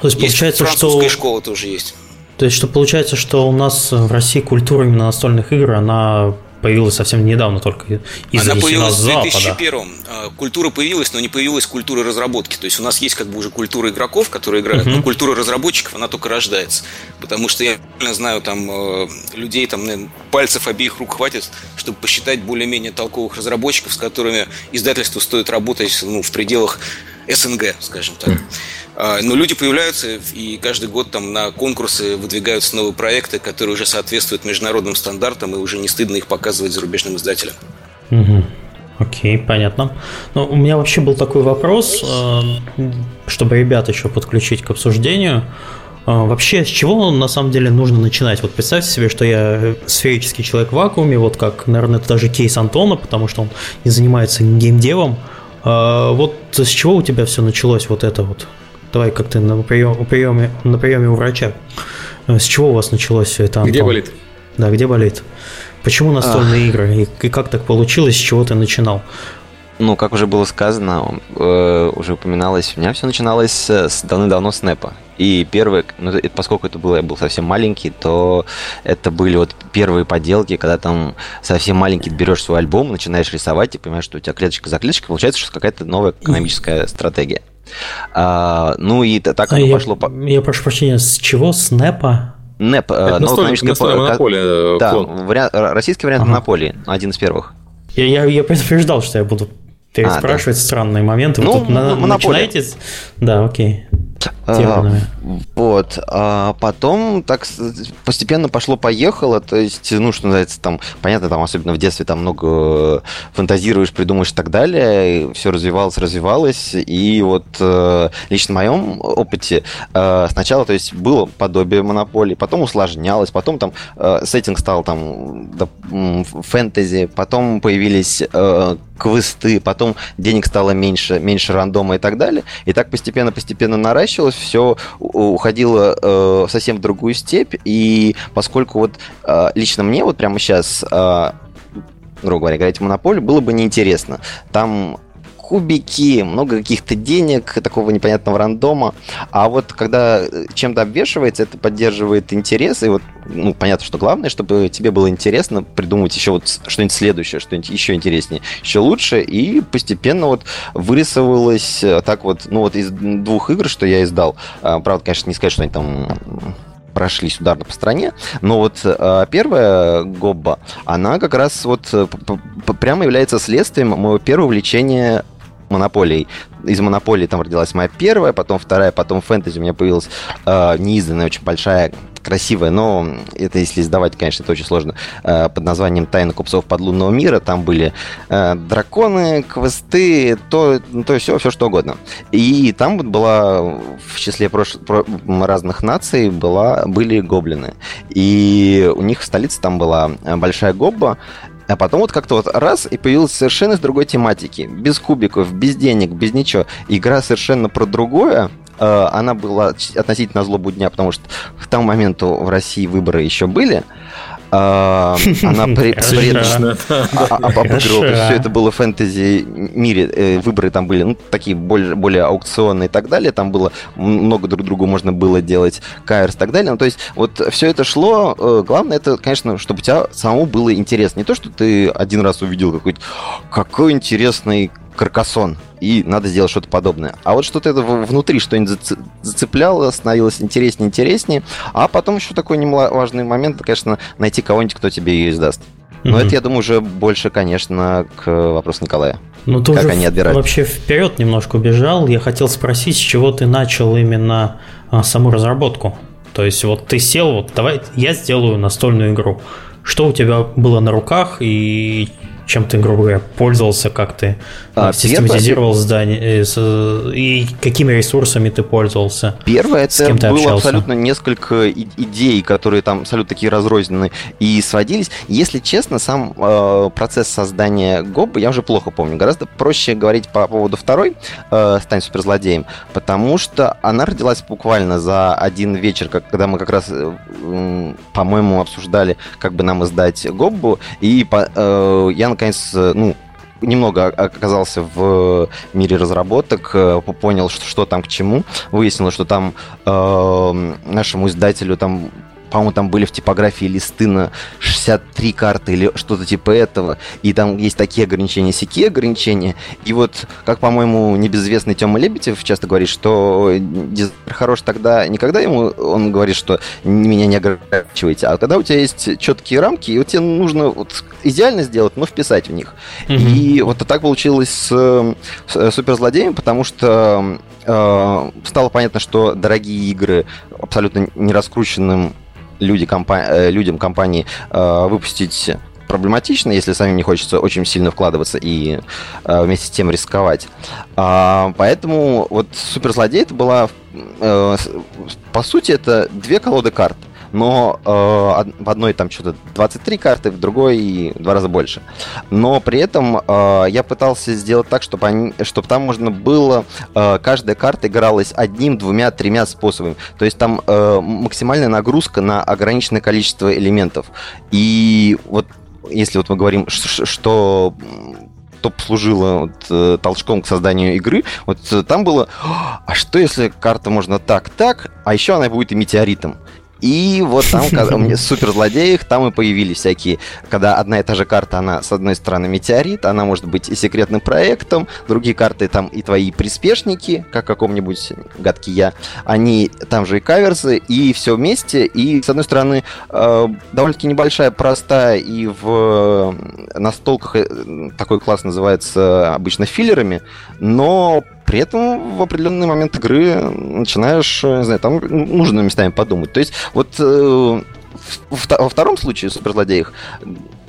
Speaker 2: То есть, есть получается, французская
Speaker 4: что... школа тоже есть.
Speaker 2: То есть, что получается, что у нас в России культура именно настольных игр, она появилась совсем недавно только
Speaker 4: из Она появилась в 2001 а, Культура появилась, но не появилась культура разработки. То есть у нас есть как бы уже культура игроков, которые играют, uh-huh. но культура разработчиков, она только рождается. Потому что я знаю там э, людей, там наверное, пальцев обеих рук хватит, чтобы посчитать более-менее толковых разработчиков, с которыми издательству стоит работать ну, в пределах СНГ, скажем так. А, но люди появляются, и каждый год там на конкурсы выдвигаются новые проекты, которые уже соответствуют международным стандартам, и уже не стыдно их показывать зарубежным издателям.
Speaker 2: Угу. Окей, понятно. Но у меня вообще был такой вопрос, э, чтобы ребят еще подключить к обсуждению. Э, вообще, с чего на самом деле нужно начинать? Вот представьте себе, что я сферический человек в вакууме, вот как, наверное, это даже кейс Антона, потому что он не занимается геймдевом. Э, вот с чего у тебя все началось вот это вот? Давай как ты на приеме, приеме, на приеме у врача. Э, с чего у вас началось все это,
Speaker 1: Антон? Где болит?
Speaker 2: Да, где болит? Почему настольные а... игры? И, и как так получилось, с чего ты начинал?
Speaker 5: Ну, как уже было сказано, э, уже упоминалось, у меня все начиналось с давно-давно с НЭПа. И первые, ну, это, поскольку это было, я был совсем маленький, то это были вот первые поделки, когда там совсем маленький берешь свой альбом, начинаешь рисовать и понимаешь, что у тебя клеточка за клеточкой, получается, что какая-то новая экономическая стратегия. А, ну и так
Speaker 2: а оно я, пошло. По... Я прошу прощения, с чего? С НЭПа?
Speaker 5: НЭП,
Speaker 1: э, Это новая экономическая
Speaker 5: монополия. Да, вариант, российский вариант ага. монополии, один из первых.
Speaker 2: Я, я, я предупреждал, что я буду переспрашивать а, да. странные моменты.
Speaker 5: Ну, Вы тут на, начинаете...
Speaker 2: Да, окей.
Speaker 5: Терминами. Вот. А потом так постепенно пошло-поехало. То есть, ну, что называется, там, понятно, там, особенно в детстве, там много фантазируешь, придумаешь и так далее. И все развивалось, развивалось. И вот э, лично в моем опыте э, сначала, то есть, было подобие монополии, потом усложнялось, потом там э, сеттинг стал там фэнтези, потом появились квесты, потом денег стало меньше, меньше рандома и так далее. И так постепенно-постепенно наращивалось, все уходило э, совсем в другую степь. И поскольку вот э, лично мне вот прямо сейчас э, грубо говоря, играть в монополию было бы неинтересно. Там кубики, много каких-то денег, такого непонятного рандома. А вот когда чем-то обвешивается, это поддерживает интерес. И вот, ну, понятно, что главное, чтобы тебе было интересно придумать еще вот что-нибудь следующее, что-нибудь еще интереснее, еще лучше. И постепенно вот вырисовывалось так вот, ну, вот из двух игр, что я издал. А, правда, конечно, не сказать, что они там прошлись ударно по стране, но вот э, первая Гобба, она как раз вот э, прямо является следствием моего первого увлечения монополией. Из монополии там родилась моя первая, потом вторая, потом фэнтези у меня появилась э, неизданная, очень большая красивая, но это если издавать, конечно, это очень сложно, э, под названием «Тайна купцов подлунного мира». Там были э, драконы, квесты, то, то все, все что угодно. И там вот была в числе прош... разных наций была, были гоблины. И у них в столице там была большая гобба, а потом вот как-то вот раз, и появилась совершенно с другой тематики. Без кубиков, без денег, без ничего. Игра совершенно про другое. Э, она была относительно злобу дня, потому что к тому моменту в России выборы еще были. А, она предочно обыгрывала. Все это было фэнтези мире. Э, выборы там были ну, такие более, более аукционные и так далее. Там было много друг другу можно было делать кайрс и так далее. Ну, то есть вот все это шло. Э, главное, это, конечно, чтобы у тебя самому было интересно. Не то, что ты один раз увидел какой-то какой интересный каркасон, и надо сделать что-то подобное. А вот что-то это внутри что-нибудь зацепляло, становилось интереснее, интереснее. А потом еще такой немаловажный момент, конечно, найти кого-нибудь, кто тебе ее издаст. Но mm это, я думаю, уже больше, конечно, к вопросу Николая.
Speaker 2: Ну, ты как уже они отбирают. вообще вперед немножко убежал. Я хотел спросить, с чего ты начал именно а, саму разработку. То есть вот ты сел, вот давай я сделаю настольную игру. Что у тебя было на руках и чем ты, грубо говоря, пользовался, как ты а, систематизировал первое, здание э, и какими ресурсами ты пользовался?
Speaker 5: Первое, это было общался? абсолютно несколько идей, которые там абсолютно такие разрозненные и сводились. Если честно, сам э, процесс создания ГОБ я уже плохо помню. Гораздо проще говорить по поводу второй э, «Стань суперзлодеем», потому что она родилась буквально за один вечер, когда мы как раз, э, по-моему, обсуждали, как бы нам издать ГОБу, и по, э, я наконец, э, ну, немного оказался в мире разработок, э, понял, что, что там к чему, выяснилось, что там э, нашему издателю там по-моему, там были в типографии листы на 63 карты или что-то типа этого, и там есть такие ограничения, сякие ограничения, и вот, как, по-моему, небезызвестный Тёма Лебедев часто говорит, что дизайнер хорош тогда, никогда ему он говорит, что меня не ограничивайте, а когда у тебя есть четкие рамки, и вот тебе нужно вот идеально сделать, но вписать в них. Mm-hmm. И вот так получилось с, с суперзлодеем, потому что э, стало понятно, что дорогие игры абсолютно не раскрученным люди, компа- э, людям компании э, выпустить проблематично, если самим не хочется очень сильно вкладываться и э, вместе с тем рисковать. А, поэтому вот суперзлодей это была, э, по сути, это две колоды карт но э, в одной там что-то 23 карты, в другой в два раза больше. Но при этом э, я пытался сделать так, чтобы, они, чтобы там можно было, э, каждая карта игралась одним, двумя, тремя способами. То есть там э, максимальная нагрузка на ограниченное количество элементов. И вот если вот мы говорим, что, что послужило вот, э, толчком к созданию игры, вот э, там было, а что если карта можно так, так, а еще она будет и метеоритом. И вот там, когда мне суперзлодеях, там и появились всякие, когда одна и та же карта, она с одной стороны метеорит, она может быть и секретным проектом, другие карты там и твои приспешники, как каком-нибудь гадкий я, они там же и каверсы, и все вместе, и с одной стороны э, довольно-таки небольшая, простая, и в настолках э, такой класс называется обычно филлерами, но при этом в определенный момент игры начинаешь, э, не знаю, там нужно местами подумать. То есть вот э, во втором случае суперзлодеях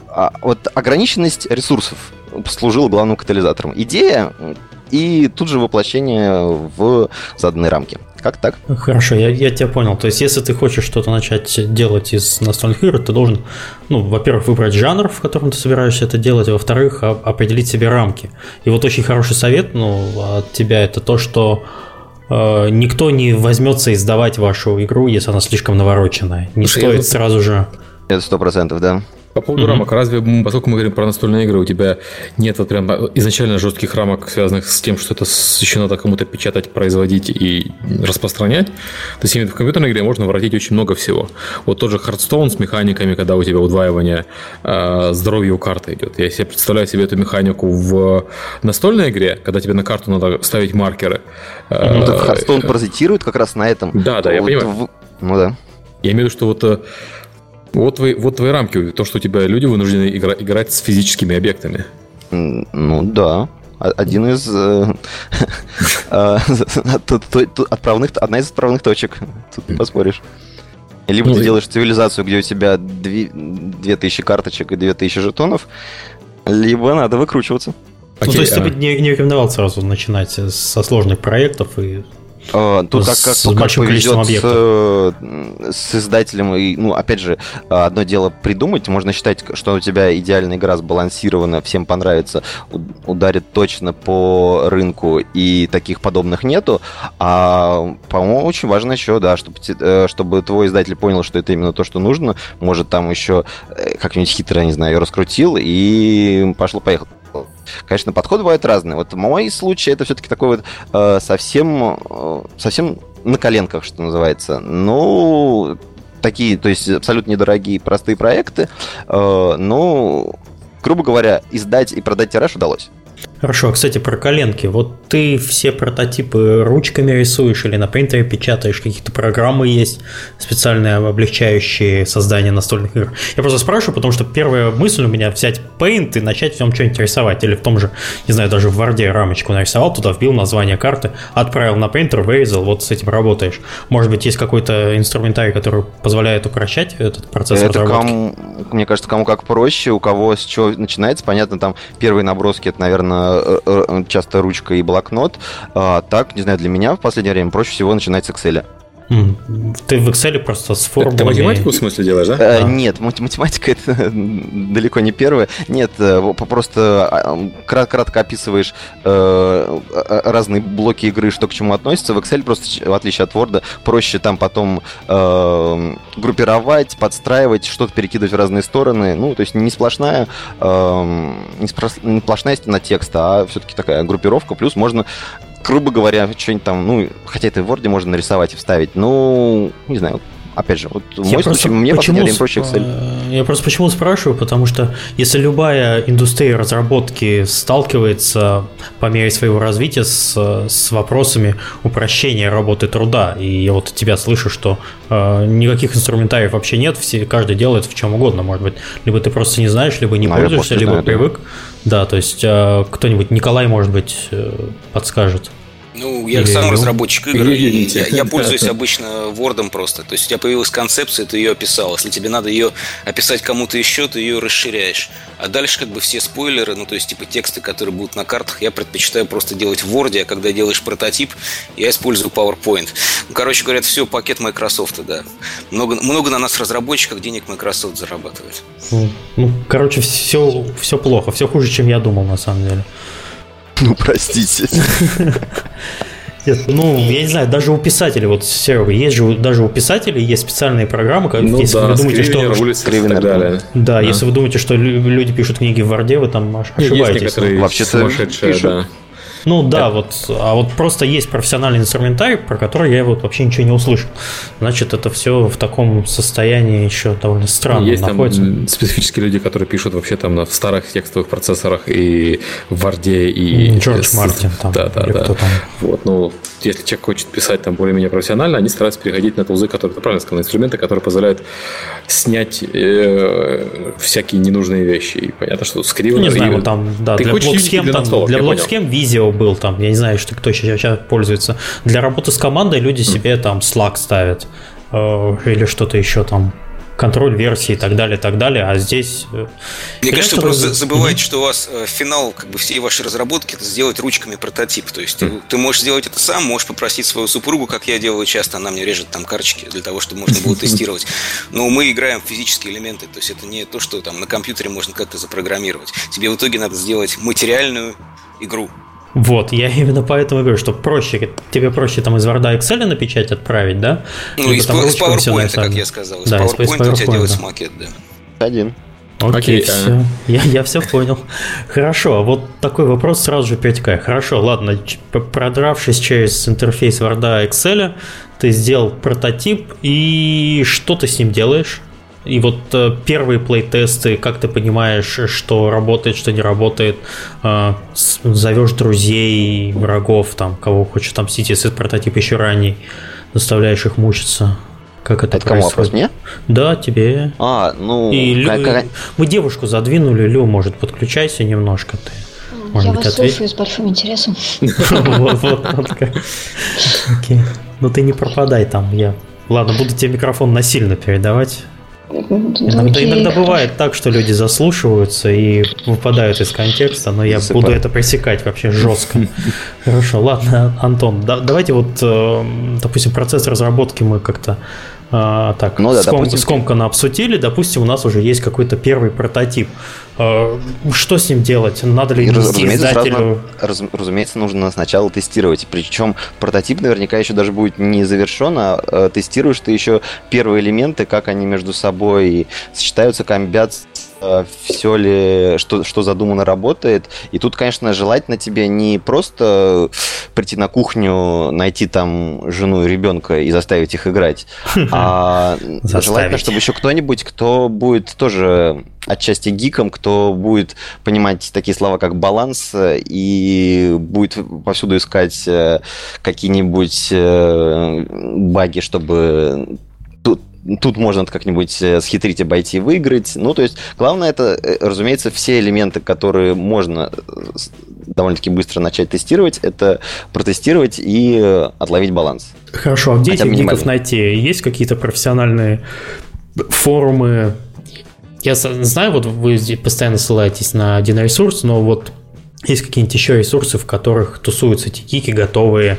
Speaker 5: а, вот ограниченность ресурсов служила главным катализатором. Идея и тут же воплощение в заданные рамки. Как так?
Speaker 2: Хорошо, я, я тебя понял. То есть, если ты хочешь что-то начать делать из настольных игр, ты должен, ну, во-первых, выбрать жанр, в котором ты собираешься это делать, а во-вторых, определить себе рамки. И вот очень хороший совет, ну, от тебя это то, что э, никто не возьмется издавать вашу игру, если она слишком навороченная. Не Слушай, стоит сразу же.
Speaker 5: Это сто процентов, да.
Speaker 1: По поводу mm-hmm. рамок, разве, поскольку мы говорим про настольные игры, у тебя нет вот прям изначально жестких рамок, связанных с тем, что это еще надо кому-то печатать, производить и распространять? То есть именно в компьютерной игре можно воротить очень много всего. Вот тот же Hearthstone с механиками, когда у тебя удваивание э, здоровья у карты идет. Я себе представляю себе эту механику в настольной игре, когда тебе на карту надо ставить маркеры.
Speaker 5: Э, ну, Hearthstone э, паразитирует как раз на этом.
Speaker 1: Да, да, я вот понимаю. В... Ну да. Я имею в виду, что вот э, вот твои, вот твои рамки, то, что у тебя люди вынуждены игра, играть с физическими объектами.
Speaker 5: Ну да. Один из э, э, отправных, одна из отправных точек. Тут не поспоришь. Либо ты ну, делаешь цивилизацию, где у тебя 2000 карточек и 2000 жетонов, либо надо выкручиваться.
Speaker 2: Ну, то есть ты бы не, не рекомендовал сразу начинать со сложных проектов и
Speaker 5: а, тут как, как, с как повезет с, с издателем. И, ну, опять же, одно дело придумать. Можно считать, что у тебя идеальная игра сбалансирована, всем понравится, ударит точно по рынку, и таких подобных нету. А, по-моему, очень важно еще, да, чтобы, э, чтобы твой издатель понял, что это именно то, что нужно. Может, там еще э, как-нибудь хитро, не знаю, раскрутил, и пошло-поехало. Конечно, подходы бывают разные. Вот мой случай это все-таки такой вот э, совсем, э, совсем на коленках, что называется. Ну, такие, то есть абсолютно недорогие, простые проекты. Э, ну, грубо говоря, издать и продать тираж удалось.
Speaker 2: Хорошо, кстати, про коленки. Вот ты все прототипы ручками рисуешь или на принтере печатаешь, какие-то программы есть специальные, облегчающие создание настольных игр. Я просто спрашиваю, потому что первая мысль у меня взять Paint и начать в нем что-нибудь рисовать. Или в том же, не знаю, даже в Word рамочку нарисовал, туда вбил название карты, отправил на принтер, вырезал, вот с этим работаешь. Может быть, есть какой-то инструментарий, который позволяет упрощать этот процесс это разработки?
Speaker 5: Кому, мне кажется, кому как проще, у кого с чего начинается. Понятно, там первые наброски, это, наверное, часто ручка и блокнот. А, так, не знаю, для меня в последнее время проще всего начинать с Excel.
Speaker 2: Ты в Excel просто с формулами...
Speaker 1: Ты математику в смысле делаешь, да?
Speaker 5: Э, нет, математика это далеко не первое. Нет, э, просто а, кратко описываешь э, разные блоки игры, что к чему относится. В Excel просто, в отличие от Word, проще там потом группировать, подстраивать, что-то перекидывать в разные стороны. Ну, то есть не сплошная, не сплошная стена текста, а все-таки такая группировка. Плюс можно грубо говоря, что-нибудь там, ну, хотя это в Word можно нарисовать и вставить, ну, не знаю, опять же, вот в мой просто, случай, мне почему, время проще Excel.
Speaker 2: Я просто почему спрашиваю, потому что если любая индустрия разработки сталкивается по мере своего развития с, с вопросами упрощения работы труда, и я вот от тебя слышу, что э, никаких инструментариев вообще нет, все, каждый делает в чем угодно, может быть, либо ты просто не знаешь, либо не Наверное, пользуешься, либо знаю, привык. Да. да, то есть э, кто-нибудь, Николай, может быть, э, подскажет.
Speaker 4: Ну, я Или, сам ну, разработчик игр, и я, я пользуюсь обычно Word просто. То есть у тебя появилась концепция, ты ее описал. Если тебе надо ее описать кому-то еще, ты ее расширяешь. А дальше как бы все спойлеры, ну то есть типа тексты, которые будут на картах, я предпочитаю просто делать в Word, а когда делаешь прототип, я использую PowerPoint. Ну, короче говоря, это все пакет Microsoft, да. Много, много на нас разработчиков денег Microsoft зарабатывает.
Speaker 2: Ну, короче, все, все плохо, все хуже, чем я думал на самом деле.
Speaker 5: Ну, простите.
Speaker 2: Нет, ну, я не знаю, даже у писателей, вот, Серега, есть же даже у писателей есть специальные программы, как, ну, если да, вы думаете, что... Далее. Да, а. если вы думаете, что люди пишут книги в Варде, вы там ошибаетесь.
Speaker 1: Есть некоторые Вообще-то сумасшедшие, пишут. да.
Speaker 2: Ну да, вот, а вот просто есть профессиональный инструментарий, про который я вот вообще ничего не услышал. Значит, это все в таком состоянии еще довольно странно
Speaker 1: есть находится. Там специфические люди, которые пишут вообще там на старых текстовых процессорах и в Word и...
Speaker 2: Джордж Мартин там.
Speaker 1: Да, да, да. Там. Вот, ну, если человек хочет писать там более-менее профессионально, они стараются переходить на тулзы, которые, ты правильно сказал, инструменты, которые позволяют снять э, всякие ненужные вещи. И понятно, что скриво...
Speaker 2: Не знаю, там, да, ты для блок-схем, там, для блок-схем видео был там, я не знаю, что кто сейчас, сейчас пользуется. Для работы с командой люди себе там Slack ставят э, или что-то еще там контроль версии и так далее, и так далее. А здесь...
Speaker 4: Э, Мне кажется, вы просто забываете, mm-hmm. что у вас э, финал как бы всей вашей разработки это сделать ручками прототип. То есть mm-hmm. ты можешь сделать это сам, можешь попросить свою супругу, как я делаю часто, она мне режет там карточки для того, чтобы можно было тестировать. Но мы играем в физические элементы, то есть это не то, что там на компьютере можно как-то запрограммировать. Тебе в итоге надо сделать материальную игру.
Speaker 2: Вот, я именно поэтому говорю, что проще, тебе проще там из Word Excel на печать отправить, да?
Speaker 4: Ну, из, из PowerPoint, как я сказал. Из да, PowerPoint, из PowerPoint у тебя делается макет, да.
Speaker 5: Один.
Speaker 2: Окей, okay, все. Я, я все понял. Хорошо, а вот такой вопрос сразу же 5К. Хорошо, ладно, продравшись через интерфейс Word Excel, ты сделал прототип, и что ты с ним делаешь? И вот э, первые плей-тесты, как ты понимаешь, что работает, что не работает, э, зовешь друзей, врагов, там, кого хочешь там сидеть, если прототип еще ранний, заставляешь их мучиться. Как это, это
Speaker 5: кому вопрос? Мне?
Speaker 2: Да, тебе.
Speaker 5: А, ну...
Speaker 2: И как, Лю... как... Мы девушку задвинули, Лю, может, подключайся немножко ты.
Speaker 3: Может Я быть, вас ответь? слушаю с большим интересом.
Speaker 2: Вот, вот, вот Окей. Ну ты не пропадай там, я... Ладно, буду тебе микрофон насильно передавать. Иногда, иногда бывает так, что люди заслушиваются и выпадают из контекста, но я Засыпаю. буду это пресекать вообще жестко. Хорошо, ладно, Антон, да, давайте вот, э, допустим, процесс разработки мы как-то а, так, ну, да, ском, допустим, скомканно обсудили, допустим, у нас уже есть какой-то первый прототип. А, что с ним делать? Надо ли
Speaker 5: разумеется, издателю... раз, разумеется, нужно сначала тестировать. Причем прототип наверняка еще даже будет не завершен, а э, тестируешь ты еще первые элементы, как они между собой сочетаются, комбятся Э, все ли, что, что задумано, работает. И тут, конечно, желательно тебе не просто прийти на кухню, найти там жену и ребенка и заставить их играть, а желательно, чтобы еще кто-нибудь, кто будет тоже отчасти гиком, кто будет понимать такие слова, как баланс, и будет повсюду искать э, какие-нибудь э, баги, чтобы тут можно как-нибудь э, схитрить, обойти, выиграть. Ну, то есть, главное это, разумеется, все элементы, которые можно довольно-таки быстро начать тестировать, это протестировать и отловить баланс.
Speaker 2: Хорошо, а где этих гиков найти? Есть какие-то профессиональные форумы? Я знаю, вот вы постоянно ссылаетесь на один ресурс, но вот есть какие-нибудь еще ресурсы, в которых тусуются эти гики, готовые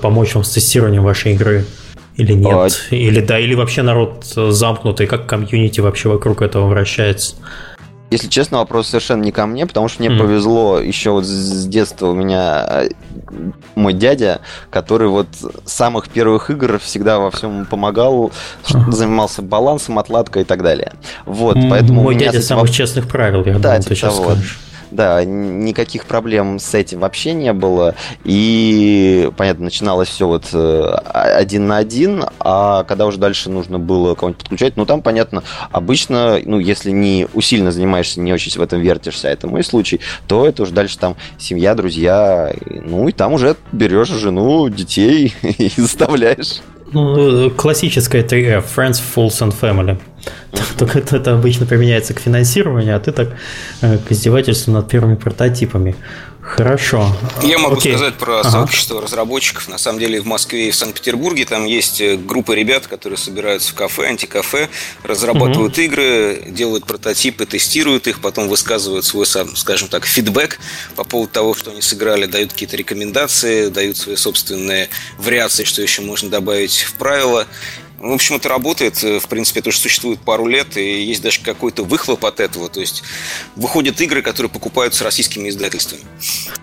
Speaker 2: помочь вам с тестированием вашей игры? Или нет? А... Или да, или вообще народ замкнутый, как комьюнити вообще вокруг этого вращается?
Speaker 5: Если честно, вопрос совершенно не ко мне, потому что мне mm. повезло еще вот с детства у меня э, мой дядя, который вот с самых первых игр всегда во всем помогал, uh-huh. занимался балансом, отладкой и так далее. Вот, поэтому
Speaker 2: мой дядя самых воп... честных правил, я да, думаю, ты сейчас того. скажешь.
Speaker 5: Да, никаких проблем с этим вообще не было. И, понятно, начиналось все вот э, один на один, а когда уже дальше нужно было кого-нибудь подключать, ну там, понятно, обычно, ну, если не усиленно занимаешься, не очень в этом вертишься, это мой случай, то это уже дальше там семья, друзья, ну и там уже берешь жену, детей и заставляешь.
Speaker 2: Ну, классическая 3F, Friends, Fools and Family. Только это, обычно применяется к финансированию, а ты так э, к издевательству над первыми прототипами. Хорошо.
Speaker 4: Я могу Окей. сказать про ага. сообщество разработчиков. На самом деле в Москве и в Санкт-Петербурге там есть э, группа ребят, которые собираются в кафе, антикафе, разрабатывают угу. игры, делают прототипы, тестируют их, потом высказывают свой, скажем так, фидбэк по поводу того, что они сыграли, дают какие-то рекомендации, дают свои собственные вариации, что еще можно добавить в правила. В общем, это работает. В принципе, это уже существует пару лет, и есть даже какой-то выхлоп от этого. То есть выходят игры, которые покупаются российскими издательствами.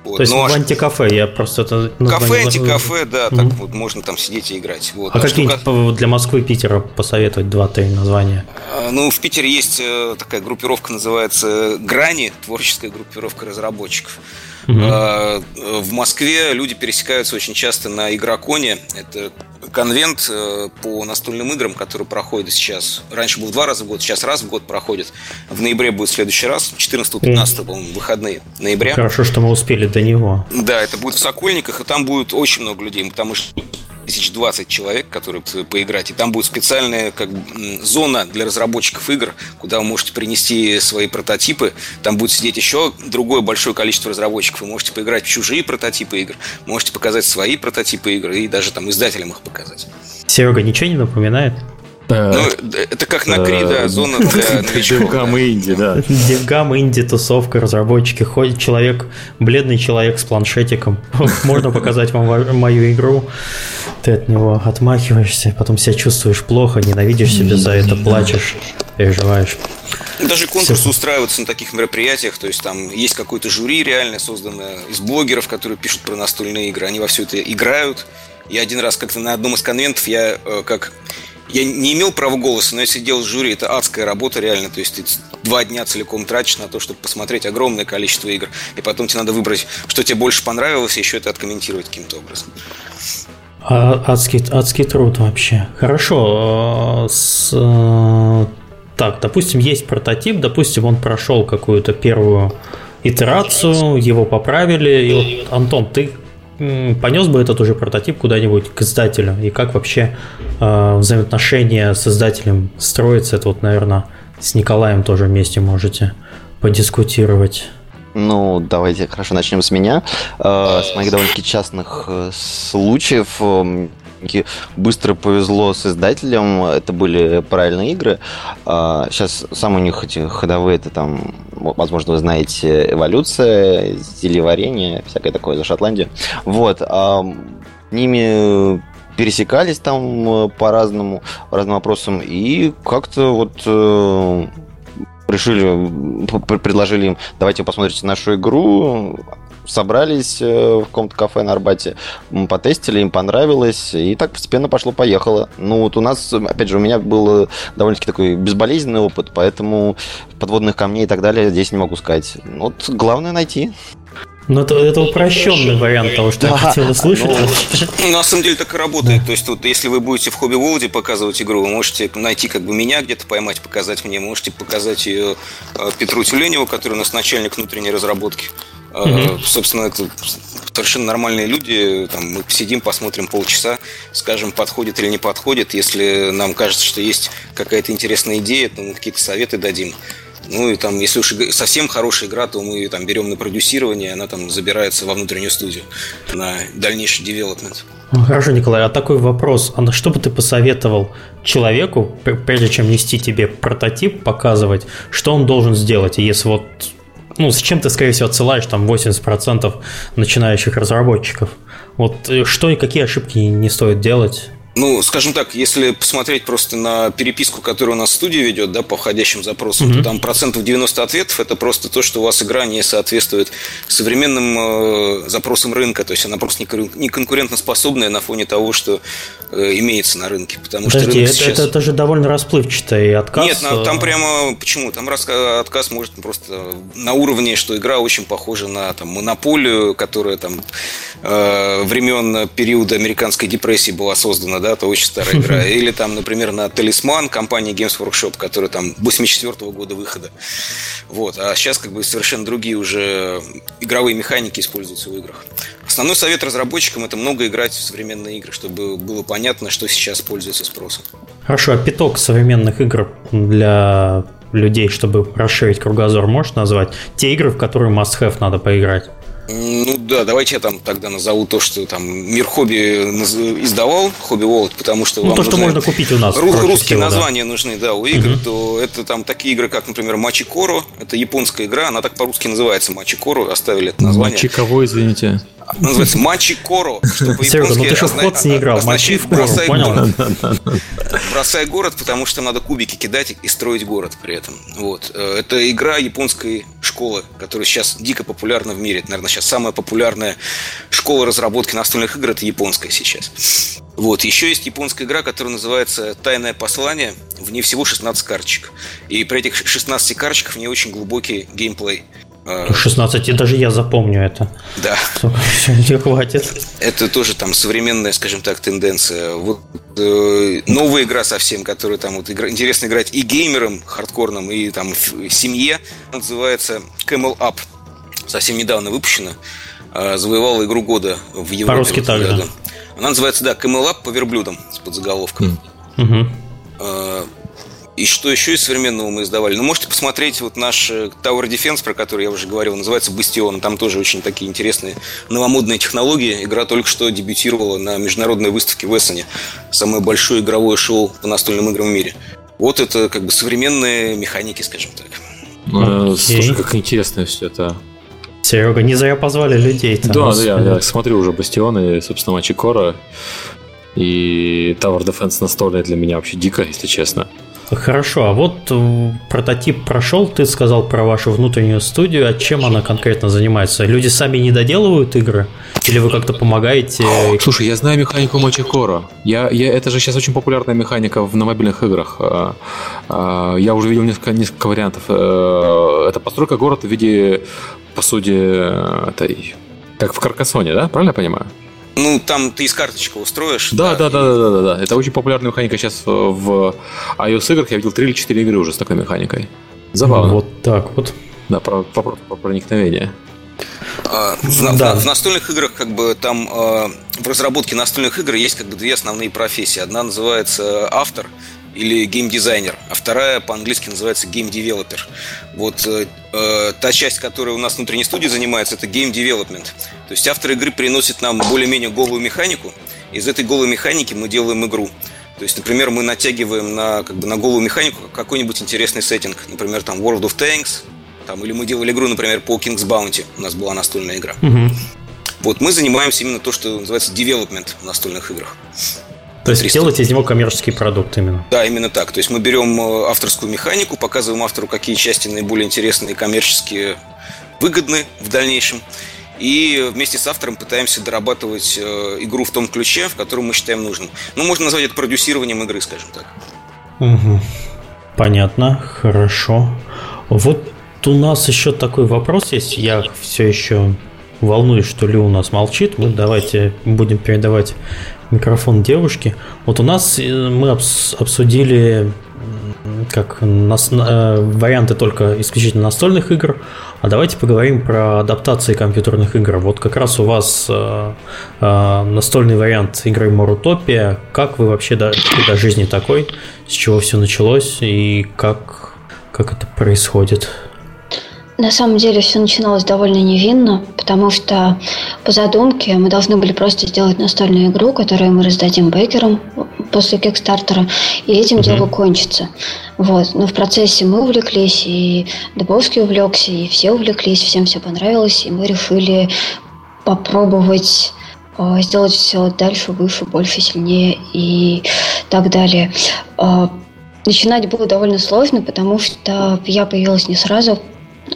Speaker 2: Вот. То есть ну, в антикафе я просто это
Speaker 4: Кафе, антикафе, да, так вот можно там сидеть и играть. Вот.
Speaker 2: А, а какие что... для Москвы и Питера посоветовать два-три названия?
Speaker 4: А, ну, в Питере есть э, такая группировка, называется «Грани», творческая группировка разработчиков. Угу. В Москве люди пересекаются очень часто на Игроконе. Это конвент э, по настольным играм, который проходит сейчас. Раньше был два раза в год, сейчас раз в год проходит. В ноябре будет в следующий раз, 14-15, по-моему, выходные ноября.
Speaker 2: Хорошо, что мы успели до него.
Speaker 4: Да, это будет в Сокольниках, и там будет очень много людей, потому что тысяч 20 человек, которые поиграть. И там будет специальная как, зона для разработчиков игр, куда вы можете принести свои прототипы. Там будет сидеть еще другое большое количество разработчиков. Вы можете поиграть в чужие прототипы игр, можете показать свои прототипы игр и даже там издателям их показать.
Speaker 2: Серега, ничего не напоминает?
Speaker 4: Ну, это как на КРИ, да, зона для новичков.
Speaker 2: DevGAMM инди, да. DevGAMM инди, тусовка, разработчики. Ходит человек, бледный человек с планшетиком. Можно показать вам мою игру. Ты от него отмахиваешься, потом себя чувствуешь плохо, ненавидишь себя за это, плачешь, переживаешь.
Speaker 4: Даже конкурсы устраиваются на таких мероприятиях, то есть там есть какое-то жюри реально созданное из блогеров, которые пишут про настольные игры, они во все это играют. Я один раз как-то на одном из конвентов я э, как я не имел права голоса, но я сидел в жюри, это адская работа реально, то есть ты два дня целиком тратишь на то, чтобы посмотреть огромное количество игр, и потом тебе надо выбрать, что тебе больше понравилось, и еще это откомментировать каким-то образом.
Speaker 2: А, адский, адский труд вообще. Хорошо. А, с, э, так, допустим, есть прототип, допустим, он прошел какую-то первую итерацию, его поправили. И вот, Антон, ты понес бы этот уже прототип куда-нибудь к издателю? И как вообще э, взаимоотношения с издателем строятся? Это вот, наверное, с Николаем тоже вместе можете подискутировать.
Speaker 5: Ну, давайте хорошо начнем с меня. Э, с моих довольно-таки частных э, случаев эм, быстро повезло с издателем. Это были правильные игры. Сейчас а, самые у них эти ходовые, это там, возможно, вы знаете, эволюция, зельеварение, всякое такое за Шотландию. Вот. Ними пересекались там э, по разным вопросам, и как-то вот э, решили, предложили им, давайте посмотрите нашу игру, собрались э, в каком-то кафе на Арбате, потестили, им понравилось, и так постепенно пошло-поехало. Ну, вот у нас, опять же, у меня был довольно-таки такой безболезненный опыт, поэтому подводных камней и так далее здесь не могу сказать. Вот главное найти.
Speaker 2: Ну, это, это упрощенный вариант того, что да. я хотел услышать.
Speaker 4: Ну, на самом деле так и работает. Да. То есть, вот, если вы будете в хобби Володе показывать игру, вы можете найти как бы меня где-то поймать, показать мне, можете показать ее э, Петру Тюленеву, который у нас начальник внутренней разработки. Угу. Собственно, это совершенно нормальные люди. Там, мы сидим, посмотрим полчаса, скажем, подходит или не подходит. Если нам кажется, что есть какая-то интересная идея, то мы какие-то советы дадим. Ну и там, если уж совсем хорошая игра, то мы там берем на продюсирование, она там забирается во внутреннюю студию на дальнейший девелопмент.
Speaker 2: Ну, хорошо, Николай, а такой вопрос. А что бы ты посоветовал человеку, прежде чем нести тебе прототип, показывать, что он должен сделать, если вот ну, с чем ты, скорее всего, отсылаешь там 80% начинающих разработчиков. Вот э, что и какие ошибки не стоит делать?
Speaker 4: Ну, скажем так, если посмотреть просто на переписку, которую у нас студия ведет, да, по входящим запросам, mm-hmm. то там процентов 90 ответов это просто то, что у вас игра не соответствует современным э, запросам рынка, то есть она просто не конкурентоспособная на фоне того, что э, имеется на рынке. Потому
Speaker 2: Подожди, что это, сейчас... это, это же довольно расплывчатый отказ.
Speaker 4: Нет, там прямо почему? Там отказ может просто на уровне, что игра очень похожа на там, монополию, которая там э, времен периода американской депрессии была создана, да, это очень старая игра. Или там, например, на Талисман компании Games Workshop, которая там 84 года выхода. Вот. А сейчас как бы совершенно другие уже игровые механики используются в играх. Основной совет разработчикам это много играть в современные игры, чтобы было понятно, что сейчас пользуется спросом.
Speaker 2: Хорошо, а пяток современных игр для людей, чтобы расширить кругозор, можешь назвать? Те игры, в которые must-have надо поиграть.
Speaker 4: Ну да, давайте я там тогда назову то, что там Мир Хобби издавал, Хобби Wallet, потому что
Speaker 2: ну, вам то, что можно купить у нас.
Speaker 4: Русские всего, названия да. нужны, да, у игр, угу. то это там такие игры, как, например, Мачи Коро, это японская игра, она так по-русски называется Мачи Коро, оставили это название.
Speaker 1: Мачи кого, извините?
Speaker 4: Называется Мачи Коро,
Speaker 2: что по-японски ну ты что, в не играл, Мачи
Speaker 4: бросай понял? город. Бросай город, потому что надо кубики кидать и строить город при этом. Вот. Э, это игра японской школы, которая сейчас дико популярна в мире. Это, наверное, сейчас самая популярная школа разработки настольных игр, это японская сейчас. Вот. Еще есть японская игра, которая называется «Тайное послание». В ней всего 16 карточек. И при этих 16 карточках в ней очень глубокий геймплей.
Speaker 2: 16, даже я запомню это.
Speaker 4: Да.
Speaker 2: Не хватит.
Speaker 4: Это тоже там современная, скажем так, тенденция. Вот э, новая игра совсем, которая там вот игра, интересно играть и геймерам хардкорным, и там в семье, называется Camel Up. Совсем недавно выпущена. Э, завоевала игру года в Европе.
Speaker 2: По-русски также.
Speaker 4: Она называется, да, Camel Up по верблюдам с подзаголовком.
Speaker 2: Mm.
Speaker 4: Угу. И что еще из современного мы издавали? Ну, можете посмотреть вот наш э, Tower Defense, про который я уже говорил, называется Бастион. Там тоже очень такие интересные новомодные технологии. Игра только что дебютировала на международной выставке в Эссене. Самое большое игровое шоу по настольным играм в мире. Вот это как бы современные механики, скажем так.
Speaker 1: Ну, okay. Слушай, как интересно все это.
Speaker 2: Серега, не зря позвали людей.
Speaker 1: Да, да, я, я смотрю уже Бастион и, собственно, Матчи Кора. И Tower Defense настольный для меня вообще дико, если честно.
Speaker 2: Хорошо, а вот э, прототип прошел, ты сказал про вашу внутреннюю студию, а чем она конкретно занимается? Люди сами не доделывают игры? Или вы как-то помогаете?
Speaker 1: Слушай, я знаю механику Мачикора. Я, я, это же сейчас очень популярная механика в, на мобильных играх. А, а, я уже видел несколько, несколько вариантов. Э, это постройка города в виде, по сути, этой, как в Каркассоне, да? Правильно я понимаю?
Speaker 4: Ну, там ты из карточек строишь.
Speaker 1: Да, да, да, да, да, да, да. Это очень популярная механика сейчас в iOS играх. Я видел 3 или 4 игры уже с такой механикой. Забавно.
Speaker 2: Вот так вот.
Speaker 1: Да, про, про, про проникновение.
Speaker 4: А, в, да. в, в настольных играх, как бы там э, в разработке настольных игр есть как бы две основные профессии. Одна называется автор, или геймдизайнер, а вторая по-английски называется game developer. Вот э, э, та часть, которая у нас внутренней студии занимается, это game development. То есть автор игры приносит нам более-менее голую механику, из этой голой механики мы делаем игру. То есть, например, мы натягиваем на, как бы, на голую механику какой-нибудь интересный сеттинг. Например, там World of Tanks, там, или мы делали игру, например, по King's Bounty. У нас была настольная игра.
Speaker 2: Угу.
Speaker 4: Вот мы занимаемся именно то, что называется development в настольных играх.
Speaker 2: То есть сделать из него коммерческий продукт именно.
Speaker 4: Да, именно так. То есть мы берем э, авторскую механику, показываем автору, какие части наиболее интересные и коммерчески выгодны в дальнейшем. И вместе с автором пытаемся дорабатывать э, игру в том ключе, в котором мы считаем нужным. Ну, можно назвать это продюсированием игры, скажем так.
Speaker 2: Угу. Понятно, хорошо. Вот у нас еще такой вопрос есть. Я все еще волнуюсь, что Лю у нас молчит. Мы давайте будем передавать микрофон девушки. Вот у нас э, мы обсудили как нас, э, варианты только исключительно настольных игр, а давайте поговорим про адаптации компьютерных игр. Вот как раз у вас э, э, настольный вариант игры Морутопия. Как вы вообще до, до жизни такой? С чего все началось и как, как это происходит?
Speaker 3: На самом деле все начиналось довольно невинно, потому что по задумке мы должны были просто сделать настольную игру, которую мы раздадим бейкерам после Кикстартера, и этим mm-hmm. дело кончится. Вот. Но в процессе мы увлеклись, и Дубовский увлекся, и все увлеклись, всем все понравилось, и мы решили попробовать э, сделать все дальше, выше, больше, сильнее и так далее. Э, начинать было довольно сложно, потому что я появилась не сразу,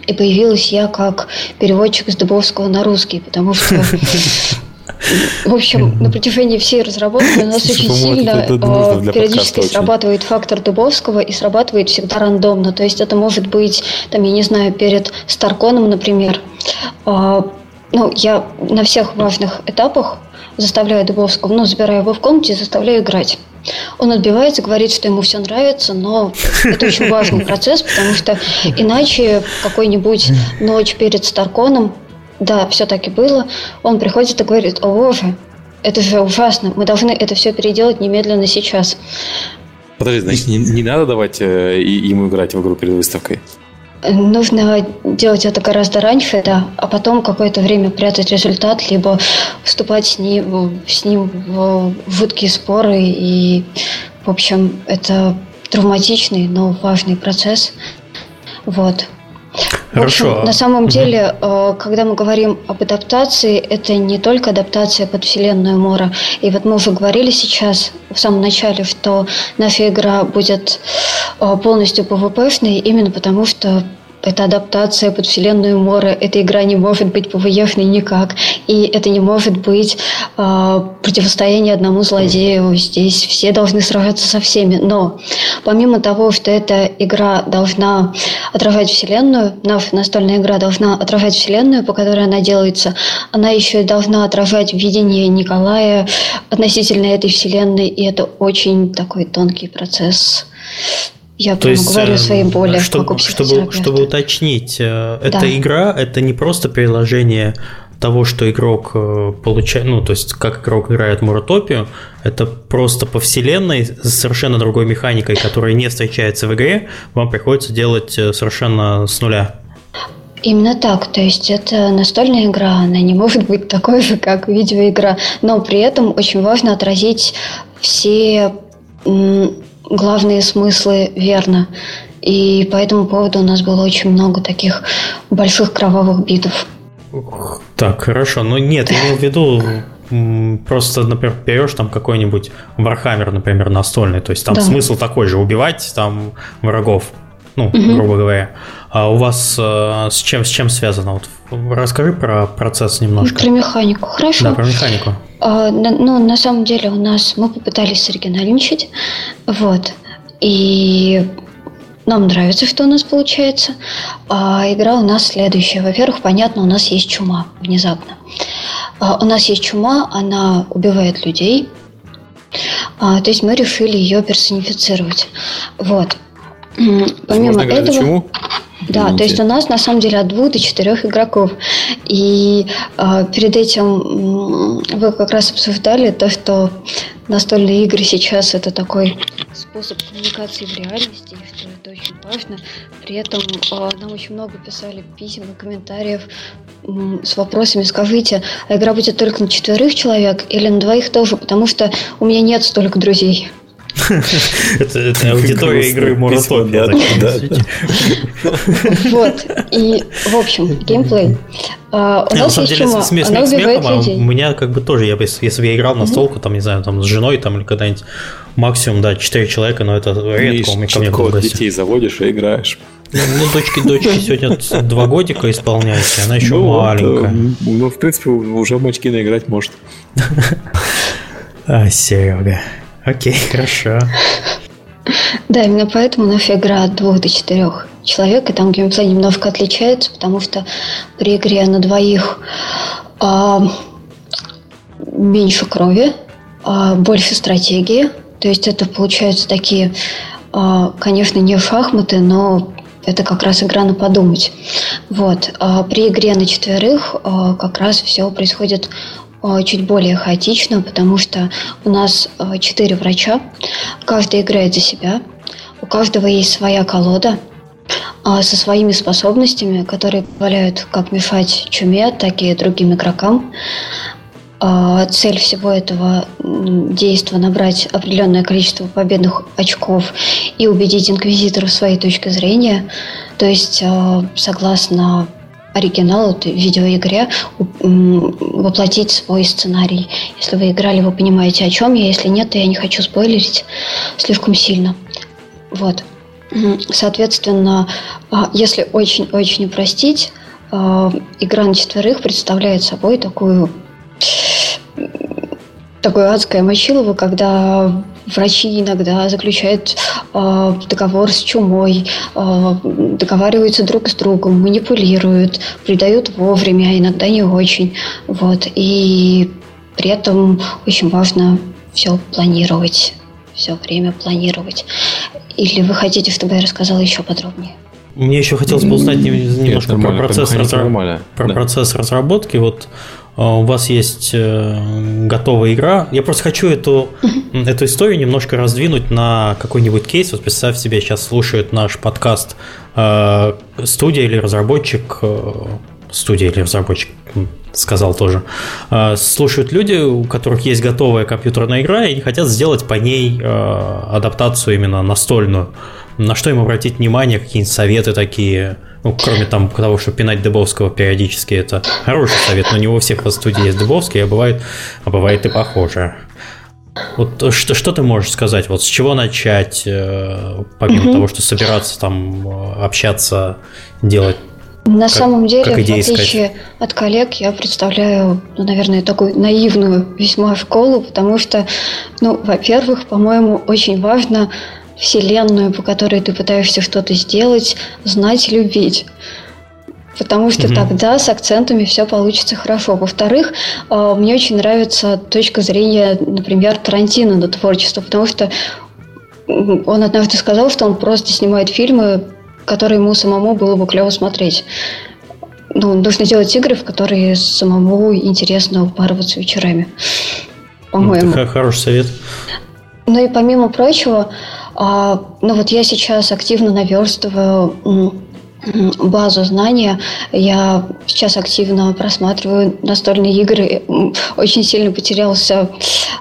Speaker 3: и появилась я как переводчик с Дубовского на русский, потому что в общем, на протяжении всей разработки у нас очень сильно а, периодически срабатывает фактор Дубовского и срабатывает всегда рандомно. То есть это может быть, там, я не знаю, перед Старконом, например. А, ну, я на всех важных этапах заставляю Дубовского, ну, забираю его в комнате и заставляю играть. Он отбивается, говорит, что ему все нравится, но это очень важный процесс, потому что иначе какой-нибудь ночь перед Старконом, да, все так и было, он приходит и говорит, о боже, это же ужасно, мы должны это все переделать немедленно сейчас.
Speaker 1: Подожди, значит, не, не надо давать э, ему играть в игру перед выставкой?
Speaker 3: Нужно делать это гораздо раньше, да, а потом какое-то время прятать результат, либо вступать с ним, с ним в жуткие споры. И, в общем, это травматичный, но важный процесс. Вот.
Speaker 2: Хорошо.
Speaker 3: В общем, на самом деле, угу. когда мы говорим об адаптации, это не только адаптация под вселенную Мора. И вот мы уже говорили сейчас, в самом начале, что наша игра будет э, полностью PvP-шной, именно потому что это адаптация под вселенную Мора. Эта игра не может быть ПВЕшной никак. И это не может быть э, противостояние одному злодею. Здесь все должны сражаться со всеми. Но помимо того, что эта игра должна отражать вселенную, настольная игра должна отражать вселенную, по которой она делается. Она еще и должна отражать видение Николая относительно этой вселенной, и это очень такой тонкий процесс. Я То есть, говорю свои боли,
Speaker 2: чтобы, чтобы, чтобы уточнить, э, да. эта игра это не просто приложение того, что игрок э, получает, ну, то есть как игрок играет Муротопию, это просто по вселенной с совершенно другой механикой, которая не встречается в игре, вам приходится делать э, совершенно с нуля.
Speaker 3: Именно так, то есть это настольная игра, она не может быть такой же, как видеоигра, но при этом очень важно отразить все главные смыслы верно. И по этому поводу у нас было очень много таких больших кровавых битв.
Speaker 2: Так, хорошо. Ну нет, я имел в виду просто, например, берешь там какой-нибудь Warhammer, например, настольный, то есть там да. смысл такой же, убивать там врагов, ну, угу. грубо говоря. А у вас э, с чем с чем связано? Вот расскажи про процесс немножко.
Speaker 3: Про механику, хорошо.
Speaker 2: Да, про механику.
Speaker 3: А, ну, на самом деле у нас мы попытались оригинальничать, вот, и нам нравится, что у нас получается. А игра у нас следующая. Во-первых, понятно, у нас есть чума внезапно. А, у нас есть чума, она убивает людей. А, то есть мы решили ее персонифицировать. Вот. Помимо Можно этого... Чуму? Да, Извините. то есть у нас на самом деле от двух до четырех игроков. И э, перед этим вы как раз обсуждали то, что настольные игры сейчас это такой способ коммуникации в реальности, и что это очень важно. При этом э, нам очень много писали писем и комментариев э, с вопросами «Скажите, а игра будет только на четверых человек или на двоих тоже? Потому что у меня нет столько друзей».
Speaker 2: Это аудитория игры Муратопия.
Speaker 3: Вот. И, в общем, геймплей.
Speaker 2: Uh, у нас есть чума, смех, она убивает а. У меня как бы тоже, я, если бы я играл на столку, там, не знаю, там с женой там или когда-нибудь, максимум, да, 4 человека, но это редко у меня ко мне
Speaker 1: в детей заводишь и играешь.
Speaker 2: Ну, дочки дочки сегодня два годика исполняется, она еще ну, маленькая.
Speaker 1: Ну, в принципе, уже в мачки наиграть может.
Speaker 2: А, Серега. Окей, хорошо.
Speaker 3: Да, именно поэтому наша игра от двух до четырех человек, и там геймплей немножко отличается, потому что при игре на двоих а, меньше крови, а, больше стратегии. То есть это получаются такие, а, конечно, не шахматы, но это как раз игра на подумать. Вот. А при игре на четверых а, как раз все происходит чуть более хаотично, потому что у нас э, четыре врача, каждый играет за себя, у каждого есть своя колода э, со своими способностями, которые позволяют как мешать чуме, так и другим игрокам. Цель всего этого действия набрать определенное количество победных очков и убедить инквизитора в своей точке зрения. То есть, согласно оригинал в видеоигре воплотить свой сценарий. Если вы играли, вы понимаете, о чем я. Если нет, то я не хочу спойлерить слишком сильно. Вот. Соответственно, а, если очень-очень упростить, а, игра на четверых представляет собой такую такое адское мочилово, когда врачи иногда заключают э, договор с чумой, э, договариваются друг с другом, манипулируют, придают вовремя, а иногда не очень. Вот. И при этом очень важно все планировать, все время планировать. Или вы хотите, чтобы я рассказала еще подробнее?
Speaker 2: Мне еще хотелось бы узнать немножко Нет, про, процесс, разра... про да. процесс разработки. Вот у вас есть э, готовая игра. Я просто хочу эту, эту историю немножко раздвинуть на какой-нибудь кейс. Вот представь себе, сейчас слушают наш подкаст э, студия или разработчик, э, студия или разработчик, сказал тоже, слушают люди, у которых есть готовая компьютерная игра, и они хотят сделать по ней адаптацию именно настольную. На что им обратить внимание, какие-нибудь советы такие – ну, кроме там того, что пинать Дыбовского периодически, это хороший совет, но не у всех в студии есть Дыбовский, а бывает, а бывает и похоже. Вот что, что ты можешь сказать? Вот с чего начать, э, помимо угу. того, что собираться там, э, общаться, делать
Speaker 3: на как, самом деле, как в отличие искать? от коллег, я представляю, ну, наверное, такую наивную весьма школу, потому что, ну, во-первых, по-моему, очень важно вселенную, по которой ты пытаешься что-то сделать, знать, любить. Потому что mm-hmm. тогда с акцентами все получится хорошо. Во-вторых, э, мне очень нравится точка зрения, например, Тарантино на творчество, потому что он однажды сказал, что он просто снимает фильмы, которые ему самому было бы клево смотреть. Ну, нужно делать игры, в которые самому интересно упарываться вечерами. По-моему.
Speaker 2: Это хороший совет.
Speaker 3: Ну и помимо прочего, а, ну вот я сейчас активно наверстываю базу знания. Я сейчас активно просматриваю настольные игры. Очень сильно потерялся,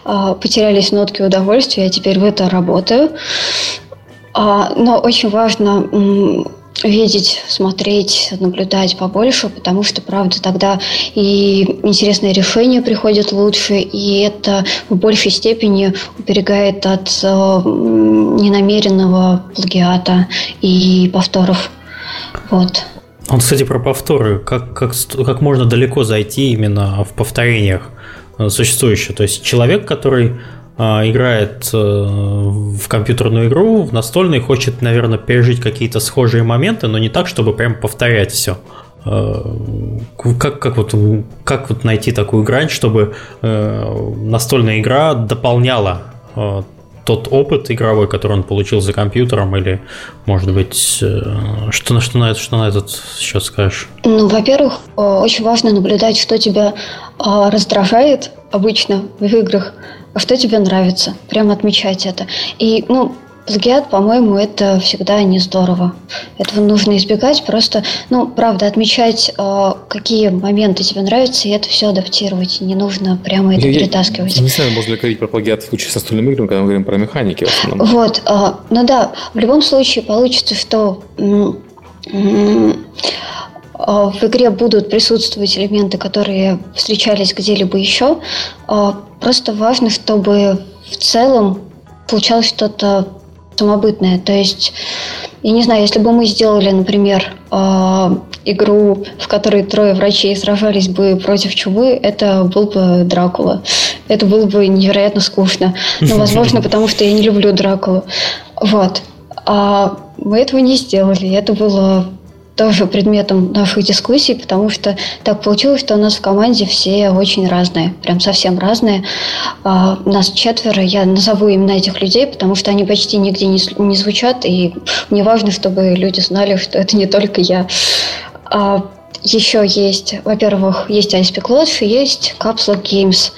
Speaker 3: а, потерялись нотки удовольствия. Я теперь в это работаю. А, но очень важно видеть, смотреть, наблюдать побольше, потому что, правда, тогда и интересные решения приходят лучше, и это в большей степени уберегает от э, ненамеренного плагиата и повторов. Вот.
Speaker 2: Он, кстати, про повторы. Как, как, как можно далеко зайти именно в повторениях э, существующего? То есть человек, который а, играет э, в компьютерную игру, в настольный, хочет, наверное, пережить какие-то схожие моменты, но не так, чтобы прям повторять все. А, как, как, вот, как вот найти такую грань, чтобы э, настольная игра дополняла э, тот опыт игровой, который он получил за компьютером, или, может быть, что, на, что, на, что на этот сейчас скажешь?
Speaker 3: Ну, во-первых, очень важно наблюдать, что тебя раздражает обычно в играх, а что тебе нравится. Прям отмечать это. И, ну, плагиат, по-моему, это всегда не здорово. Этого нужно избегать. Просто, ну, правда, отмечать, э, какие моменты тебе нравятся, и это все адаптировать. Не нужно прямо это я, перетаскивать.
Speaker 1: Я, не знаю, можно ли говорить про плагиат в случае со стольным играми, когда мы говорим про механики в
Speaker 3: основном. Вот, э, ну да, в любом случае получится, что в игре будут присутствовать элементы, которые встречались где-либо еще. Просто важно, чтобы в целом получалось что-то самобытное. То есть, я не знаю, если бы мы сделали, например, игру, в которой трое врачей сражались бы против чумы, это был бы Дракула. Это было бы невероятно скучно. Но, возможно, потому что я не люблю Дракулу. Вот. А мы этого не сделали. Это было тоже предметом наших дискуссий, потому что так получилось, что у нас в команде все очень разные, прям совсем разные. А, нас четверо, я назову имена этих людей, потому что они почти нигде не, не звучат, и мне важно, чтобы люди знали, что это не только я. А, еще есть, во-первых, есть ISP Lodge и есть Capsule Games,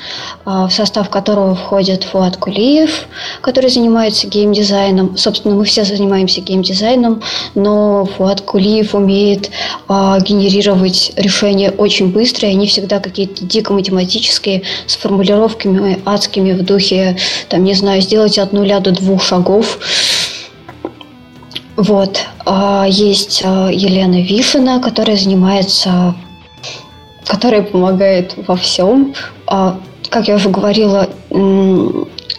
Speaker 3: а, в состав которого входит Фуат Кулиев, который занимается геймдизайном. Собственно, мы все занимаемся геймдизайном, но Фуат Кулиев умеет а, генерировать решения очень быстро, и они всегда какие-то дико математические, с формулировками адскими в духе, там, не знаю, сделать от нуля до двух шагов. Вот. А, есть а, Елена Вишина, которая занимается, которая помогает во всем. А, как я уже говорила,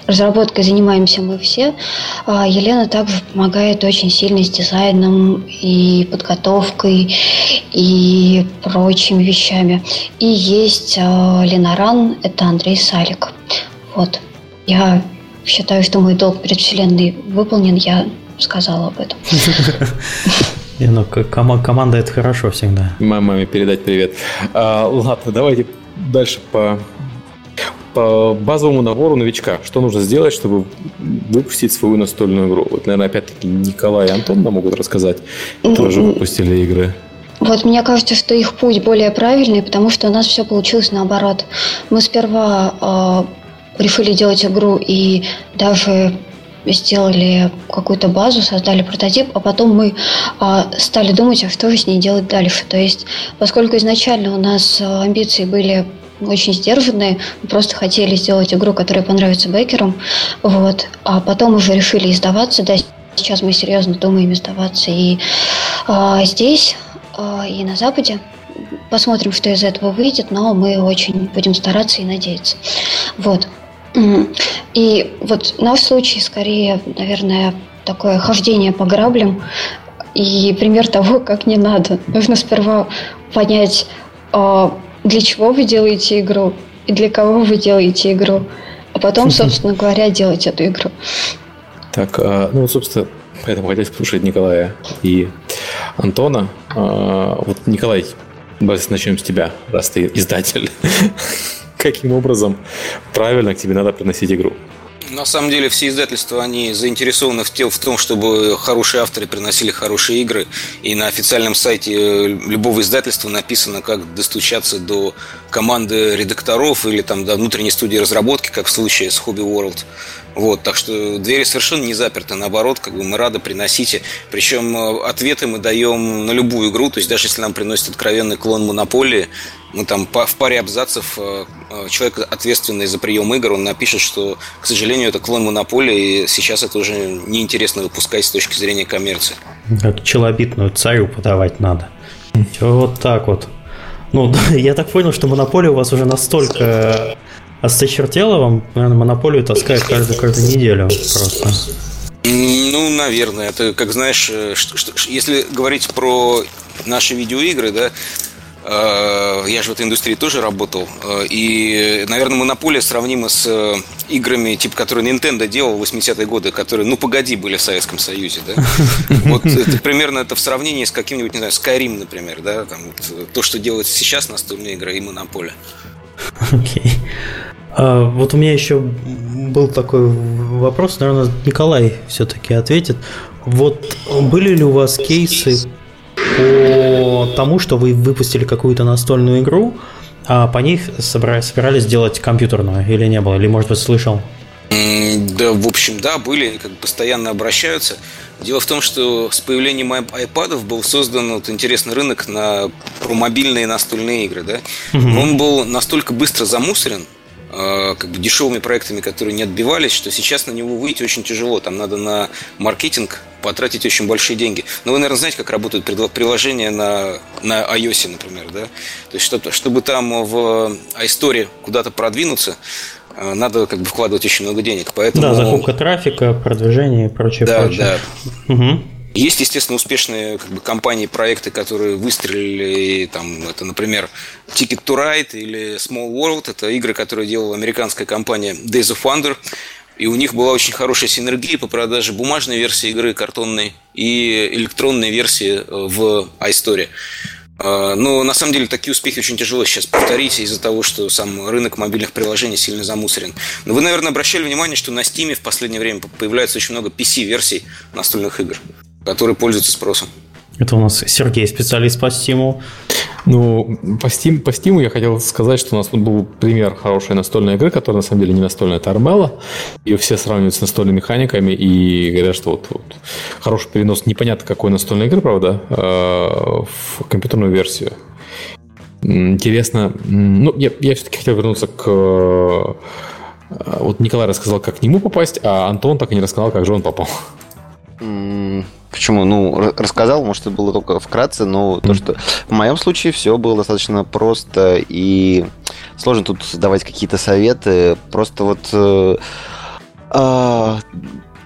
Speaker 3: разработкой занимаемся мы все. Елена также помогает очень сильно с дизайном и подготовкой и прочими вещами. И есть Ленаран, это Андрей Салик. Вот. Я считаю, что мой долг перед Вселенной выполнен. Я сказала об этом.
Speaker 2: Не, ну, команда это хорошо всегда.
Speaker 1: Маме передать привет. А, ладно, давайте дальше по, по базовому набору новичка. Что нужно сделать, чтобы выпустить свою настольную игру? Вот, наверное, опять-таки Николай и Антон нам могут рассказать. Тоже выпустили игры.
Speaker 3: Вот мне кажется, что их путь более правильный, потому что у нас все получилось наоборот. Мы сперва э, решили делать игру и даже сделали какую-то базу, создали прототип, а потом мы а, стали думать, а что же с ней делать дальше. То есть, поскольку изначально у нас а, амбиции были очень сдержанные, мы просто хотели сделать игру, которая понравится бейкерам, вот, а потом уже решили издаваться, да, сейчас мы серьезно думаем издаваться и а, здесь, а, и на Западе. Посмотрим, что из этого выйдет, но мы очень будем стараться и надеяться. Вот. И вот наш случай скорее, наверное, такое хождение по граблям и пример того, как не надо. Нужно сперва понять, а, для чего вы делаете игру и для кого вы делаете игру, а потом, собственно говоря, делать эту игру.
Speaker 1: Так, а, ну, собственно, поэтому хотелось послушать Николая и Антона. А, вот, Николай, давайте начнем с тебя, раз ты издатель. Каким образом правильно к тебе надо приносить игру?
Speaker 4: На самом деле все издательства, они заинтересованы в, в том, чтобы хорошие авторы приносили хорошие игры. И на официальном сайте э, любого издательства написано, как достучаться до команды редакторов или там до внутренней студии разработки, как в случае с Hobby World. Вот, так что двери совершенно не заперты, наоборот, как бы мы рады приносите. Причем э, ответы мы даем на любую игру, то есть даже если нам приносит откровенный клон монополии, мы там в паре абзацев э, э, человек, ответственный за прием игр, он напишет, что, к сожалению, это клон монополии, и сейчас это уже неинтересно выпускать с точки зрения коммерции.
Speaker 2: Как челобитную царю подавать надо. Все вот так вот. Ну, я так понял, что монополия у вас уже настолько осточертела вам, наверное, монополию таскает каждую, каждую неделю просто.
Speaker 4: Ну, наверное. Это, как знаешь, э, что, что, если говорить про наши видеоигры, да, э, я же в этой индустрии тоже работал. Э, и, наверное, монополия сравнима с играми, типа, которые Nintendo делал в 80-е годы, которые, ну, погоди, были в Советском Союзе, да? Вот это, примерно это в сравнении с каким-нибудь, не знаю, Skyrim, например, да? Там, вот, то, что делается сейчас настольные игры и монополия.
Speaker 2: Окей. Okay. А, вот у меня еще был такой вопрос, наверное, Николай все-таки ответит. Вот были ли у вас кейсы по тому, что вы выпустили какую-то настольную игру, а по них собирались сделать компьютерную или не было? Или, может быть, слышал?
Speaker 4: Да, в общем, да, были, как постоянно обращаются. Дело в том, что с появлением iPad был создан вот интересный рынок на про мобильные настольные игры, да. Угу. Он был настолько быстро замусорен, Э, как бы дешевыми проектами, которые не отбивались, что сейчас на него выйти очень тяжело. Там надо на маркетинг потратить очень большие деньги. Но вы, наверное, знаете, как работают приложения на, на iOS, например, да? То есть, чтобы, чтобы там в iStore куда-то продвинуться, э, надо как бы вкладывать очень много денег. Поэтому...
Speaker 2: Да, закупка трафика, продвижение и прочее,
Speaker 4: да,
Speaker 2: прочее.
Speaker 4: Да. Угу. Есть, естественно, успешные как бы, компании, проекты, которые выстрелили. Там, это, например, Ticket to Ride или Small World. Это игры, которые делала американская компания Days of Wonder. И у них была очень хорошая синергия по продаже бумажной версии игры, картонной и электронной версии э, в iStory. А, но на самом деле такие успехи очень тяжело сейчас повторить из-за того, что сам рынок мобильных приложений сильно замусорен. Но вы, наверное, обращали внимание, что на Steam в последнее время появляется очень много PC-версий настольных игр который пользуется спросом.
Speaker 2: Это у нас Сергей, специалист по Steam.
Speaker 1: Ну, по Steam, по Steam я хотел сказать, что у нас был пример хорошей настольной игры, которая на самом деле не настольная, это Армела. Ее все сравнивают с настольными механиками и говорят, что вот, вот хороший перенос непонятно какой настольной игры, правда, а, в компьютерную версию. Интересно, ну, я, я все-таки хотел вернуться к... А, вот Николай рассказал, как к нему попасть, а Антон так и не рассказал, как же он попал.
Speaker 5: Почему? Ну, рассказал, может, это было только вкратце, но то, что в моем случае все было достаточно просто и сложно тут давать какие-то советы. Просто вот э, э,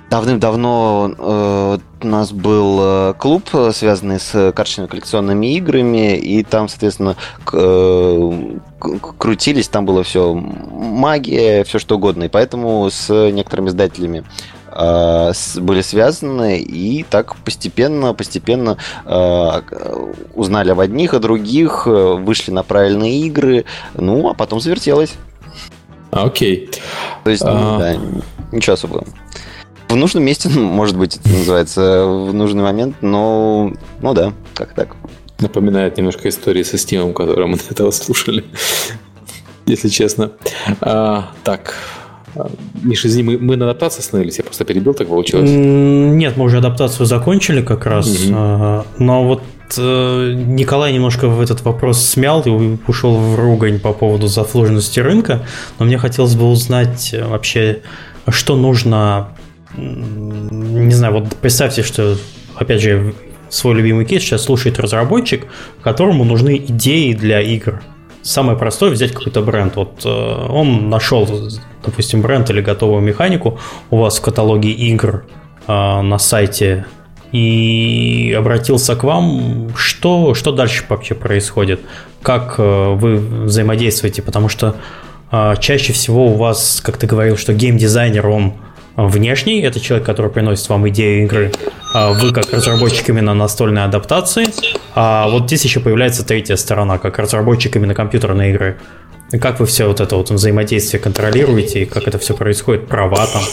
Speaker 5: давным-давно э, у нас был э, клуб, связанный с карточными коллекционными играми, и там, соответственно, э, крутились, там было все магия, все что угодно. И поэтому с некоторыми издателями Э, были связаны, и так постепенно, постепенно э, узнали об одних, о других, э, вышли на правильные игры, ну, а потом завертелось.
Speaker 1: Окей.
Speaker 5: То есть, а... да, ничего особого. В нужном месте, может быть, это называется, в нужный момент, но, ну да, как так.
Speaker 1: Напоминает немножко истории со Steam, которую мы до этого слушали, если честно. А, так, Миша, извини, мы, мы на адаптации остановились, я просто перебил, так получилось?
Speaker 2: Нет, мы уже адаптацию закончили как раз, угу. но вот э, Николай немножко в этот вопрос смял и ушел в ругань по поводу заслуженности рынка, но мне хотелось бы узнать э, вообще, что нужно, не знаю, вот представьте, что, опять же, свой любимый кейс сейчас слушает разработчик, которому нужны идеи для игр. Самое простое взять какой-то бренд. Вот э, он нашел, допустим, бренд или готовую механику у вас в каталоге игр э, на сайте и обратился к вам, что, что дальше вообще происходит, как э, вы взаимодействуете, потому что чаще всего у вас, как ты говорил, что геймдизайнер, он внешний, это человек, который приносит вам идею игры, а вы как разработчик именно настольной адаптации, а вот здесь еще появляется третья сторона, как разработчик именно компьютерной игры. Как вы все вот это вот взаимодействие контролируете, и как это все происходит, права там?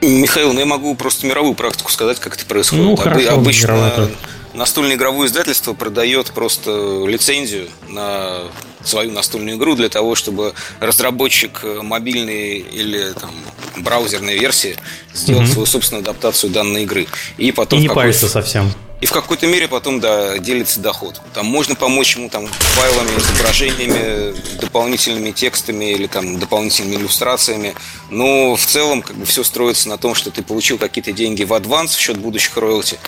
Speaker 4: Михаил, ну я могу просто мировую практику сказать, как это происходит. Ну,
Speaker 2: хорошо,
Speaker 4: Обычно настольное игровое издательство продает просто лицензию на свою настольную игру для того, чтобы разработчик мобильной или там, браузерной версии сделал угу. свою собственную адаптацию данной игры.
Speaker 2: И потом... И не париться совсем.
Speaker 4: И в какой-то мере потом, да, делится доход. Там можно помочь ему там файлами, изображениями, дополнительными текстами или там дополнительными иллюстрациями. Но в целом как бы все строится на том, что ты получил какие-то деньги в адванс в счет будущих роялти.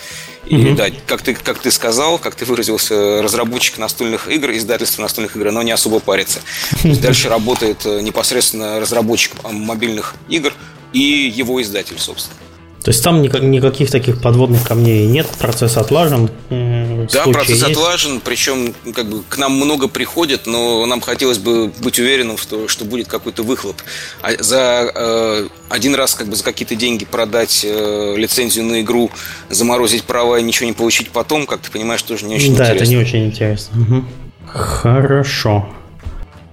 Speaker 4: И mm-hmm. да, как ты, как ты сказал, как ты выразился, разработчик настольных игр, издательство настольных игр, но не особо парится. Дальше работает э, непосредственно разработчик мобильных игр и его издатель, собственно.
Speaker 2: То есть там никак, никаких таких подводных камней нет, процесс отлажен.
Speaker 4: Да, процесс есть. отлажен, причем как бы к нам много приходит, но нам хотелось бы быть уверенным, что, что будет какой-то выхлоп. А за э, один раз как бы за какие-то деньги продать э, лицензию на игру, заморозить права и ничего не получить потом, как ты понимаешь, тоже не очень
Speaker 2: да,
Speaker 4: интересно.
Speaker 2: Да, это не очень интересно. Угу. Хорошо.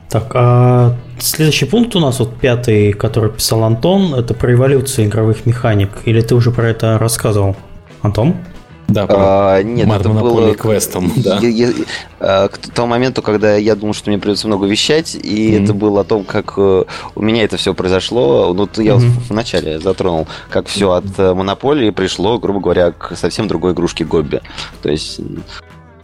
Speaker 2: Так, а следующий пункт у нас, вот пятый, который писал Антон, это про эволюцию игровых механик. Или ты уже про это рассказывал, Антон?
Speaker 5: Да, а, нет, это было
Speaker 1: квестом, да. Я, я,
Speaker 5: а, к тому моменту, когда я думал, что мне придется много вещать, и mm-hmm. это было о том, как э, у меня это все произошло. Ну, я mm-hmm. вначале затронул, как все от э, монополии пришло, грубо говоря, к совсем другой игрушке Гобби. То есть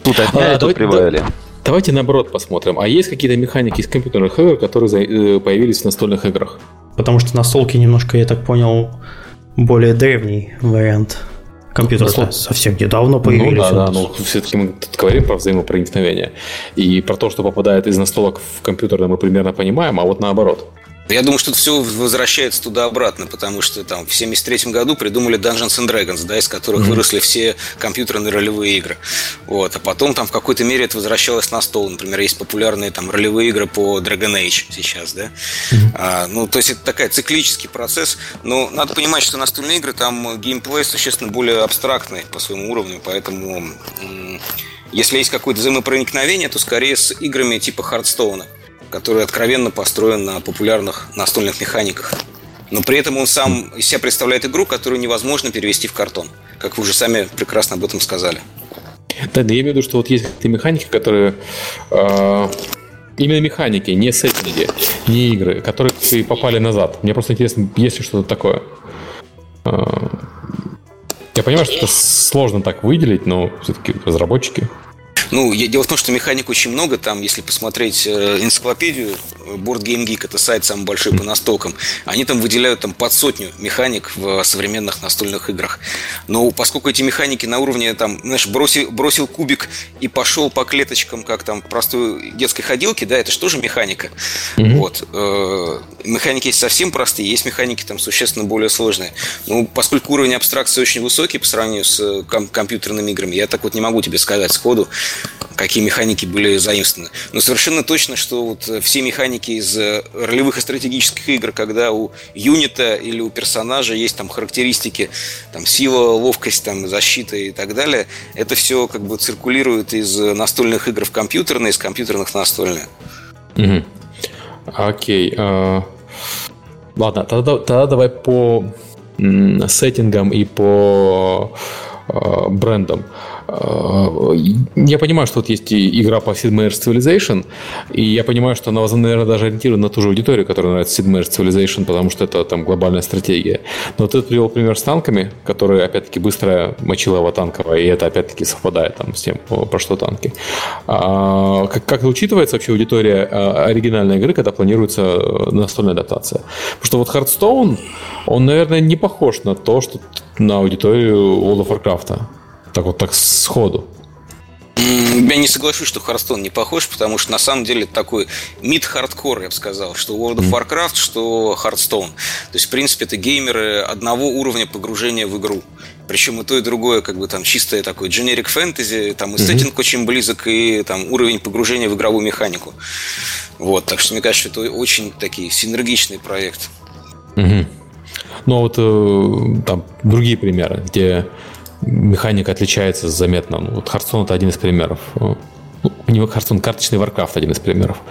Speaker 5: тут отняли, а, тут прибавили. Да.
Speaker 1: Давайте наоборот посмотрим. А есть какие-то механики из компьютерных игр, которые э, появились в настольных играх?
Speaker 2: Потому что настолки немножко, я так понял, более древний вариант. Компьютер Настол... совсем недавно появились. Ну
Speaker 1: да, да, но все-таки мы тут говорим про взаимопроникновение. И про то, что попадает из настолок в компьютер, мы примерно понимаем, а вот наоборот.
Speaker 4: Я думаю, что это все возвращается туда-обратно, потому что там в 73 году придумали Dungeons and Dragons, да, из которых mm-hmm. выросли все компьютерные ролевые игры. Вот. А потом там в какой-то мере это возвращалось на стол. Например, есть популярные там ролевые игры по Dragon Age сейчас, да. Mm-hmm. А, ну, то есть это такой циклический процесс. Но надо понимать, что настольные игры, там геймплей существенно более абстрактный по своему уровню, поэтому если есть какое-то взаимопроникновение, то скорее с играми типа Хардстоуна который откровенно построен на популярных настольных механиках. Но при этом он сам из себя представляет игру, которую невозможно перевести в картон, как вы уже сами прекрасно об этом сказали.
Speaker 1: Да, да я имею в виду, что вот есть какие-то механики, которые э, именно механики, не сеттинги, не игры, которые попали назад. Мне просто интересно, есть ли что-то такое. Э, я понимаю, что это сложно так выделить, но все-таки разработчики.
Speaker 4: Ну, дело в том, что механик очень много. Там, если посмотреть э, энциклопедию, Board Game Geek, это сайт самый большой по настолкам, они там выделяют там под сотню механик в современных настольных играх. Но поскольку эти механики на уровне, там, знаешь, бросил, бросил кубик и пошел по клеточкам, как там простой детской ходилки, да, это же тоже механика. Mm-hmm. Вот. Э, механики есть совсем простые, есть механики там существенно более сложные. Ну, поскольку уровень абстракции очень высокий по сравнению с э, ком- компьютерными играми, я так вот не могу тебе сказать сходу, какие механики были заимствованы. Но совершенно точно, что вот все механики из э, ролевых и стратегических игр, когда у юнита или у персонажа есть там характеристики, там сила, ловкость, там защита и так далее, это все как бы циркулирует из настольных игр в компьютерные, из компьютерных в настольные.
Speaker 1: Угу. Окей. А, ладно, тогда, тогда давай по сеттингам и по брендам. Э, я понимаю, что вот есть игра по Sid Meier's Civilization, и я понимаю, что она, наверное, даже ориентирована на ту же аудиторию, которая нравится Sid Meier's Civilization, потому что это там глобальная стратегия. Но ты привел пример с танками, которые, опять-таки, быстрая мочилова танковая, и это, опять-таки, совпадает там с тем, про что танки. А, как, как учитывается вообще аудитория а, оригинальной игры, когда планируется э, настольная адаптация? Потому что вот Hearthstone, он, наверное, не похож на то, что на аудиторию World of Warcraft. Так вот, так сходу.
Speaker 4: Я не соглашусь, что Hearthstone не похож, потому что на самом деле такой mid-hardcore, я бы сказал, что World of Warcraft, что Hearthstone. То есть, в принципе, это геймеры одного уровня погружения в игру. Причем и то, и другое, как бы там чистое такое generic фэнтези, там и mm-hmm. сеттинг очень близок, и там уровень погружения в игровую механику. Вот, так что мне кажется, это очень такие синергичный проект.
Speaker 1: Mm-hmm. Ну, а вот э, там другие примеры, где механика отличается заметно. Ну, вот Hearthstone это один из примеров. Ну, не Hearthstone, карточный Warcraft один из примеров.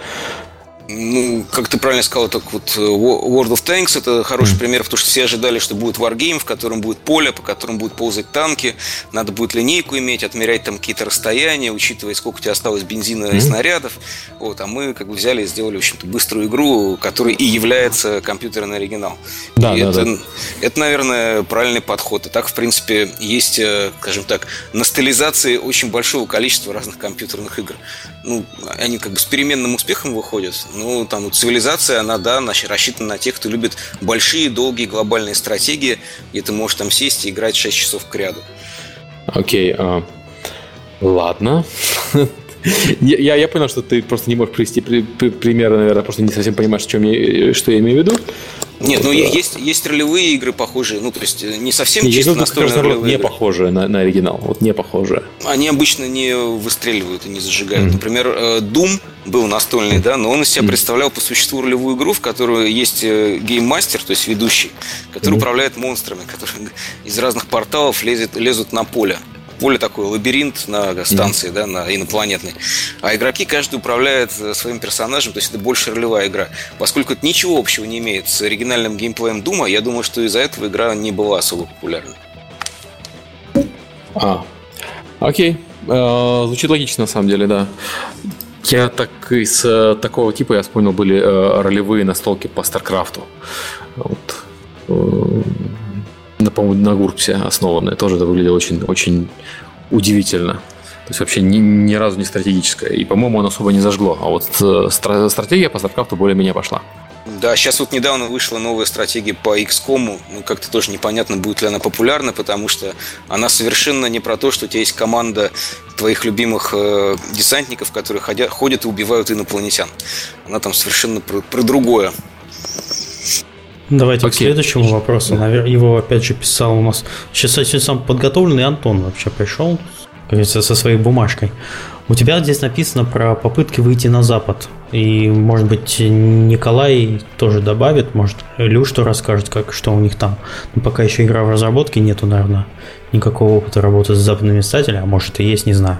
Speaker 4: Ну, как ты правильно сказал, так вот э, World of Tanks это хороший mm. пример, потому что все ожидали, что будет Wargame, в котором будет поле, по которому будут ползать танки, надо будет линейку иметь, отмерять там какие-то расстояния, учитывая, сколько у тебя осталось бензина mm. и снарядов. Вот, а мы как бы взяли и сделали, в общем-то, быструю игру, которая и является компьютерный оригинал. Да, и да, это, да. это, наверное, правильный подход. И так, в принципе, есть, э, скажем так, настализации очень большого количества разных компьютерных игр. Ну, они как бы с переменным успехом выходят, ну, там, цивилизация, она, да, рассчитана на тех, кто любит большие, долгие глобальные стратегии, где ты можешь там сесть и играть 6 часов к ряду.
Speaker 1: Окей, okay, uh, ладно. я, я понял, что ты просто не можешь привести при, при, примеры, наверное, просто не совсем понимаешь, что, я, что я имею в виду.
Speaker 4: Нет, ну есть, есть ролевые игры похожие, ну то есть э, не совсем не, чисто настольные
Speaker 1: ролевые Не игры. похожие на, на оригинал, вот не похожие.
Speaker 4: Они обычно не выстреливают и не зажигают. Mm-hmm. Например, э, Doom был настольный, да, но он из себя mm-hmm. представлял по существу ролевую игру, в которой есть э, гейммастер, то есть ведущий, который mm-hmm. управляет монстрами, которые из разных порталов лезет, лезут на поле поле такой лабиринт на станции, mm-hmm. да, на инопланетной. А игроки каждый управляет э, своим персонажем, то есть это больше ролевая игра. Поскольку это ничего общего не имеет с оригинальным геймплеем Дума, я думаю, что из-за этого игра не была особо популярна.
Speaker 1: А, окей. Э, звучит логично, на самом деле, да. Я так из э, такого типа, я вспомнил, были э, ролевые настолки по Старкрафту. Вот. По-моему, на Гурпсе основанная. Тоже это выглядело очень, очень удивительно. То есть вообще ни, ни разу не стратегическая. И, по-моему, он особо не зажгло. А вот э, стра- стратегия по StarCraft более-менее пошла.
Speaker 4: Да, сейчас вот недавно вышла новая стратегия по XCOM. Ну, как-то тоже непонятно, будет ли она популярна, потому что она совершенно не про то, что у тебя есть команда твоих любимых э, десантников, которые ходят, ходят и убивают инопланетян. Она там совершенно про, про другое.
Speaker 2: Давайте Окей. к следующему вопросу. Наверное, его опять же писал у нас. Сейчас сам подготовленный Антон вообще пришел, со своей бумажкой. У тебя здесь написано про попытки выйти на Запад. И, может быть, Николай тоже добавит, может, Лю что расскажет, как, что у них там. Но пока еще игра в разработке, нету, наверное, никакого опыта работы с западными издателями, а может и есть, не знаю.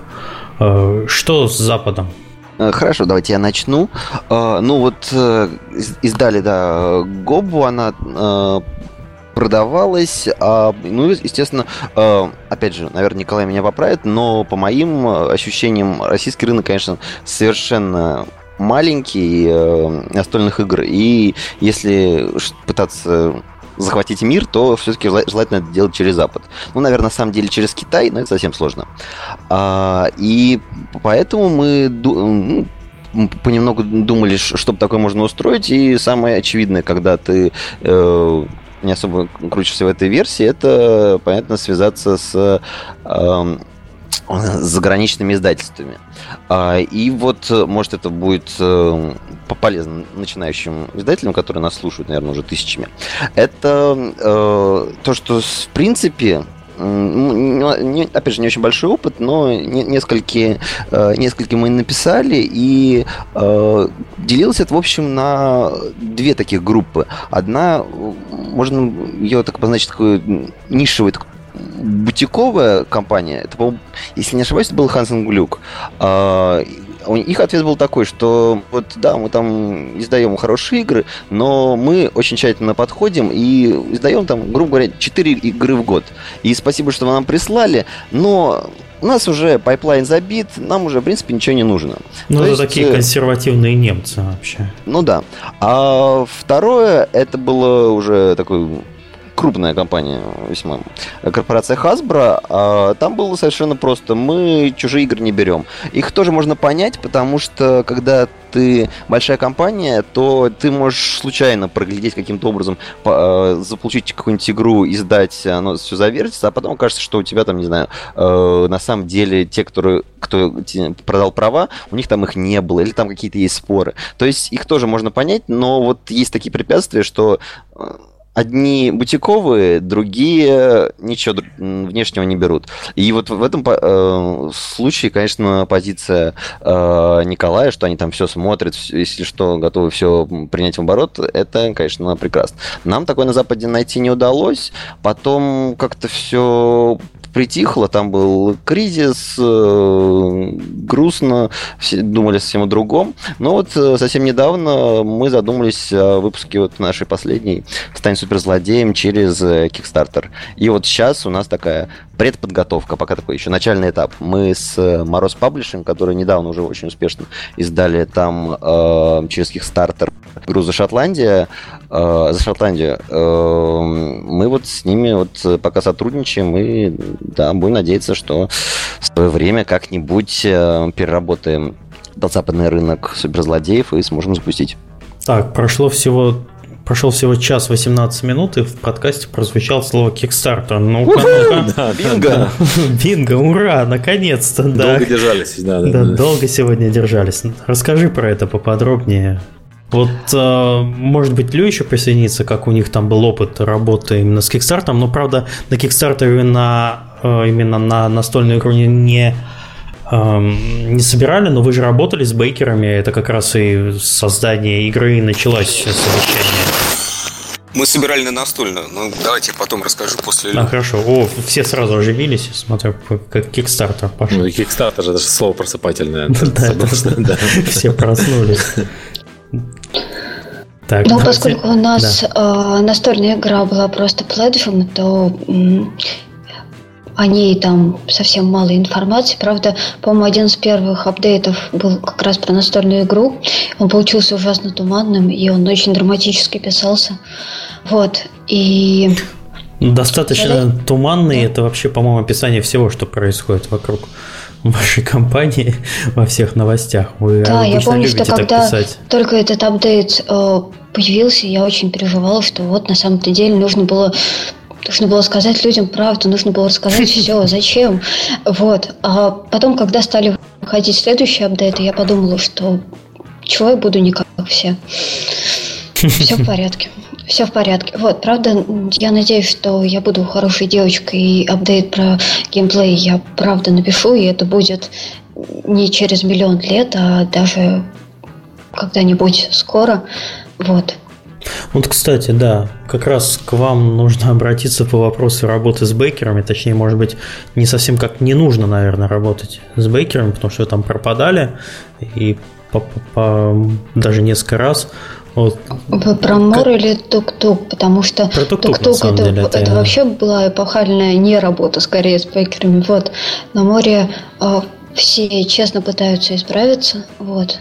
Speaker 2: Э, что с Западом?
Speaker 5: Э, хорошо, давайте я начну. Э, ну вот э, издали, да, Гобу, она продавалась. А, ну, естественно, опять же, наверное, Николай меня поправит, но по моим ощущениям, российский рынок, конечно, совершенно маленький настольных игр. И если пытаться захватить мир, то все-таки желательно это делать через Запад. Ну, наверное, на самом деле через Китай, но это совсем сложно. А, и поэтому мы ну, понемногу думали, что такое можно устроить, и самое очевидное, когда ты э, не особо крутишься в этой версии, это, понятно, связаться с э, с заграничными издательствами. А, и вот, может, это будет э, полезно начинающим издателям, которые нас слушают, наверное, уже тысячами. Это э, то, что, в принципе, опять же, не очень большой опыт, но несколько, э, несколько мы написали, и э, делилось это, в общем, на две таких группы. Одна, можно ее так обозначить, такой нишевой, такой бутиковая компания, это, по если не ошибаюсь, это был Хансен Глюк. А, их ответ был такой, что вот да, мы там издаем хорошие игры, но мы очень тщательно подходим и издаем там, грубо говоря, 4 игры в год. И спасибо, что вы нам прислали, но у нас уже pipeline забит, нам уже, в принципе, ничего не нужно.
Speaker 2: Ну, То это есть, такие э, консервативные немцы вообще.
Speaker 5: Ну да. А второе, это было уже такой крупная компания весьма, корпорация Hasbro, а там было совершенно просто. Мы чужие игры не берем. Их тоже можно понять, потому что когда ты большая компания, то ты можешь случайно проглядеть каким-то образом, э, заполучить какую-нибудь игру, издать, оно все завертится, а потом кажется, что у тебя там, не знаю, на самом деле те, которые, кто продал права, у них там их не было, или там какие-то есть споры. То есть их тоже можно понять, но вот есть такие препятствия, что одни бутиковые, другие ничего внешнего не берут. И вот в этом э, случае, конечно, позиция э, Николая, что они там все смотрят, если что, готовы все принять в оборот, это, конечно, прекрасно. Нам такое на Западе найти не удалось. Потом как-то все притихло, там был кризис, э, грустно, все думали совсем о другом. Но вот э, совсем недавно мы задумались о выпуске вот нашей последней «Стань суперзлодеем» через э, Kickstarter. И вот сейчас у нас такая предподготовка, пока такой еще начальный этап. Мы с Мороз Паблишинг, который недавно уже очень успешно издали там э, через Kickstarter игру «За Шотландия», э, «За Шотландию», э, мы вот с ними вот пока сотрудничаем и да, будем надеяться, что в свое время как-нибудь э, переработаем западный рынок суперзлодеев и сможем запустить.
Speaker 2: Так, прошло всего Прошел всего час 18 минут, и в подкасте прозвучало слово Kickstarter. Ну-ка, ну-ка. Да, бинго! Бинго, ура, наконец-то.
Speaker 1: Долго держались, да,
Speaker 2: да, да. Долго сегодня держались. Расскажи про это поподробнее. Вот, э, может быть, Лю еще присоединится, как у них там был опыт работы именно с Kickstarter, но, правда, на Kickstarter на, э, именно на настольную игру не, не эм, не собирали, но вы же работали с бейкерами, это как раз и создание игры началось совещание.
Speaker 4: Мы собирали на настольную, но давайте я потом расскажу после...
Speaker 2: А, хорошо. О, все сразу оживились, смотрю, как Kickstarter
Speaker 1: пошел. Ну, Kickstarter же даже слово просыпательное.
Speaker 2: Да, все проснулись.
Speaker 3: Так, ну, поскольку у нас э, настольная игра была просто платформ, то о ней там совсем мало информации. Правда, по-моему, один из первых апдейтов был как раз про настольную игру. Он получился ужасно туманным, и он очень драматически писался. Вот. И
Speaker 2: Достаточно Далее. туманный. Да. Это вообще, по-моему, описание всего, что происходит вокруг вашей компании во всех новостях. Вы
Speaker 3: да, я помню, что когда писать. только этот апдейт э, появился, я очень переживала, что вот на самом-то деле нужно было Нужно было сказать людям правду, нужно было рассказать все, зачем. Вот. А потом, когда стали выходить следующие апдейты, я подумала, что чего я буду не как все. Все в порядке. Все в порядке. Вот, правда, я надеюсь, что я буду хорошей девочкой и апдейт про геймплей я правда напишу, и это будет не через миллион лет, а даже когда-нибудь скоро. Вот.
Speaker 2: Вот, кстати, да, как раз к вам нужно обратиться по вопросу работы с бейкерами, точнее, может быть, не совсем как не нужно, наверное, работать с бейкерами, потому что вы там пропадали, и по, по, по, даже несколько раз.
Speaker 3: Вот. Про Мор как... или Тук-Тук, потому что Тук-Тук это, деле, это, это я... вообще была эпохальная не работа, скорее, с бейкерами. Вот. На море э, все честно пытаются исправиться, вот.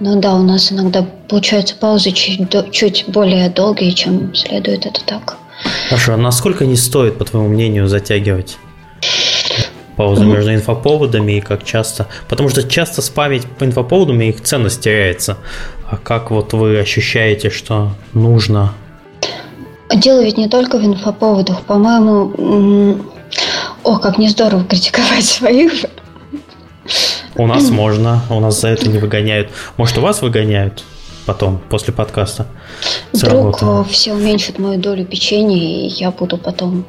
Speaker 3: Ну да, у нас иногда получаются паузы чуть, чуть более долгие, чем следует это так.
Speaker 2: Хорошо, а насколько не стоит, по твоему мнению, затягивать паузу mm-hmm. между инфоповодами и как часто? Потому что часто спамить по инфоповодам их ценность теряется. А как вот вы ощущаете, что нужно?
Speaker 3: Дело ведь не только в инфоповодах. По-моему, о, как не здорово критиковать своих
Speaker 2: у нас можно, у нас за это не выгоняют. Может, у вас выгоняют потом, после подкаста?
Speaker 3: Вдруг э, все уменьшат мою долю печенья, и я буду потом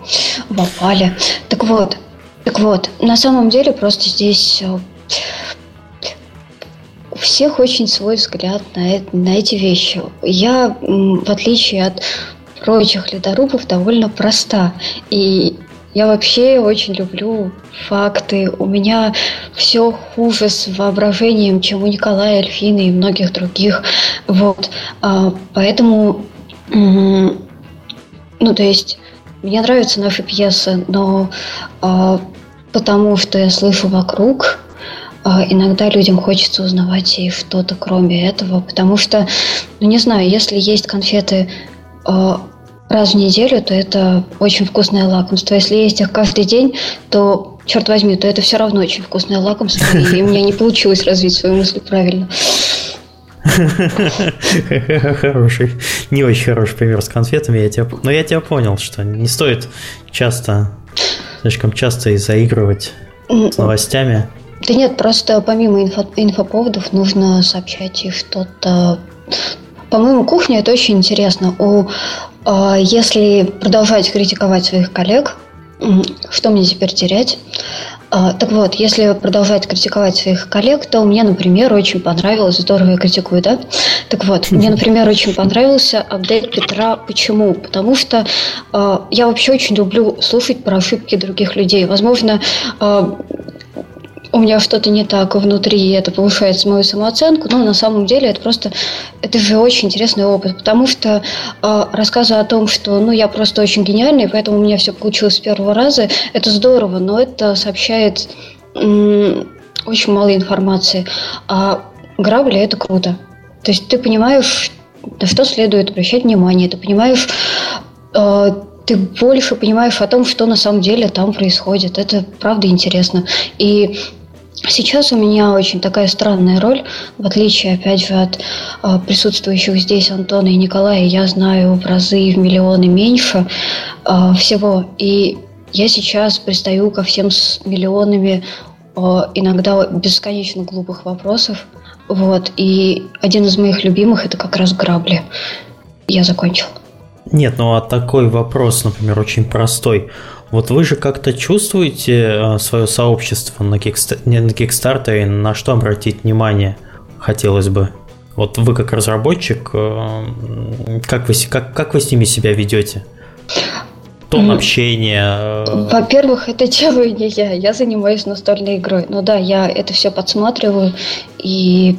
Speaker 3: в опале. Так вот, так вот, на самом деле просто здесь э, у всех очень свой взгляд на, это, на эти вещи. Я, в отличие от прочих ледорубов, довольно проста. И я вообще очень люблю факты. У меня все хуже с воображением, чем у Николая Альфина и многих других. Вот. А, поэтому, ну, то есть, мне нравятся наши пьесы, но а, потому что я слышу вокруг, а, иногда людям хочется узнавать и что-то кроме этого, потому что, ну не знаю, если есть конфеты раз в неделю, то это очень вкусное лакомство. Если есть их каждый день, то, черт возьми, то это все равно очень вкусное лакомство, и у меня не получилось развить свою мысль правильно.
Speaker 2: Хороший, не очень хороший пример с конфетами, я тебя, но я тебя понял, что не стоит часто, слишком часто и заигрывать с новостями.
Speaker 3: Да нет, просто помимо инфо, инфоповодов нужно сообщать и что-то. По-моему, кухня это очень интересно. У если продолжать критиковать своих коллег, что мне теперь терять? А, так вот, если продолжать критиковать своих коллег, то мне, например, очень понравилось, здорово я критикую, да? Так вот, мне, например, очень понравился апдейт Петра. Почему? Потому что э, я вообще очень люблю слушать про ошибки других людей. Возможно, э, у меня что-то не так внутри, и это повышает мою самооценку, но на самом деле это просто, это же очень интересный опыт, потому что э, рассказывая о том, что, ну, я просто очень гениальный, поэтому у меня все получилось с первого раза, это здорово, но это сообщает м- очень мало информации, а грабли это круто. То есть ты понимаешь, на что следует обращать внимание, ты понимаешь, э, ты больше понимаешь о том, что на самом деле там происходит. Это правда интересно. И Сейчас у меня очень такая странная роль, в отличие, опять же, от э, присутствующих здесь Антона и Николая, я знаю в разы, в миллионы меньше э, всего. И я сейчас пристаю ко всем с миллионами э, иногда бесконечно глупых вопросов. Вот. И один из моих любимых это как раз грабли. Я закончил.
Speaker 2: Нет, ну а такой вопрос, например, очень простой. Вот вы же как-то чувствуете э, свое сообщество на, кикстар... на на что обратить внимание хотелось бы? Вот вы как разработчик, э, как вы, как, как вы с ними себя ведете? Тон общения?
Speaker 3: Э, Во-первых, это делаю не я. Я занимаюсь настольной игрой. Ну да, я это все подсматриваю, и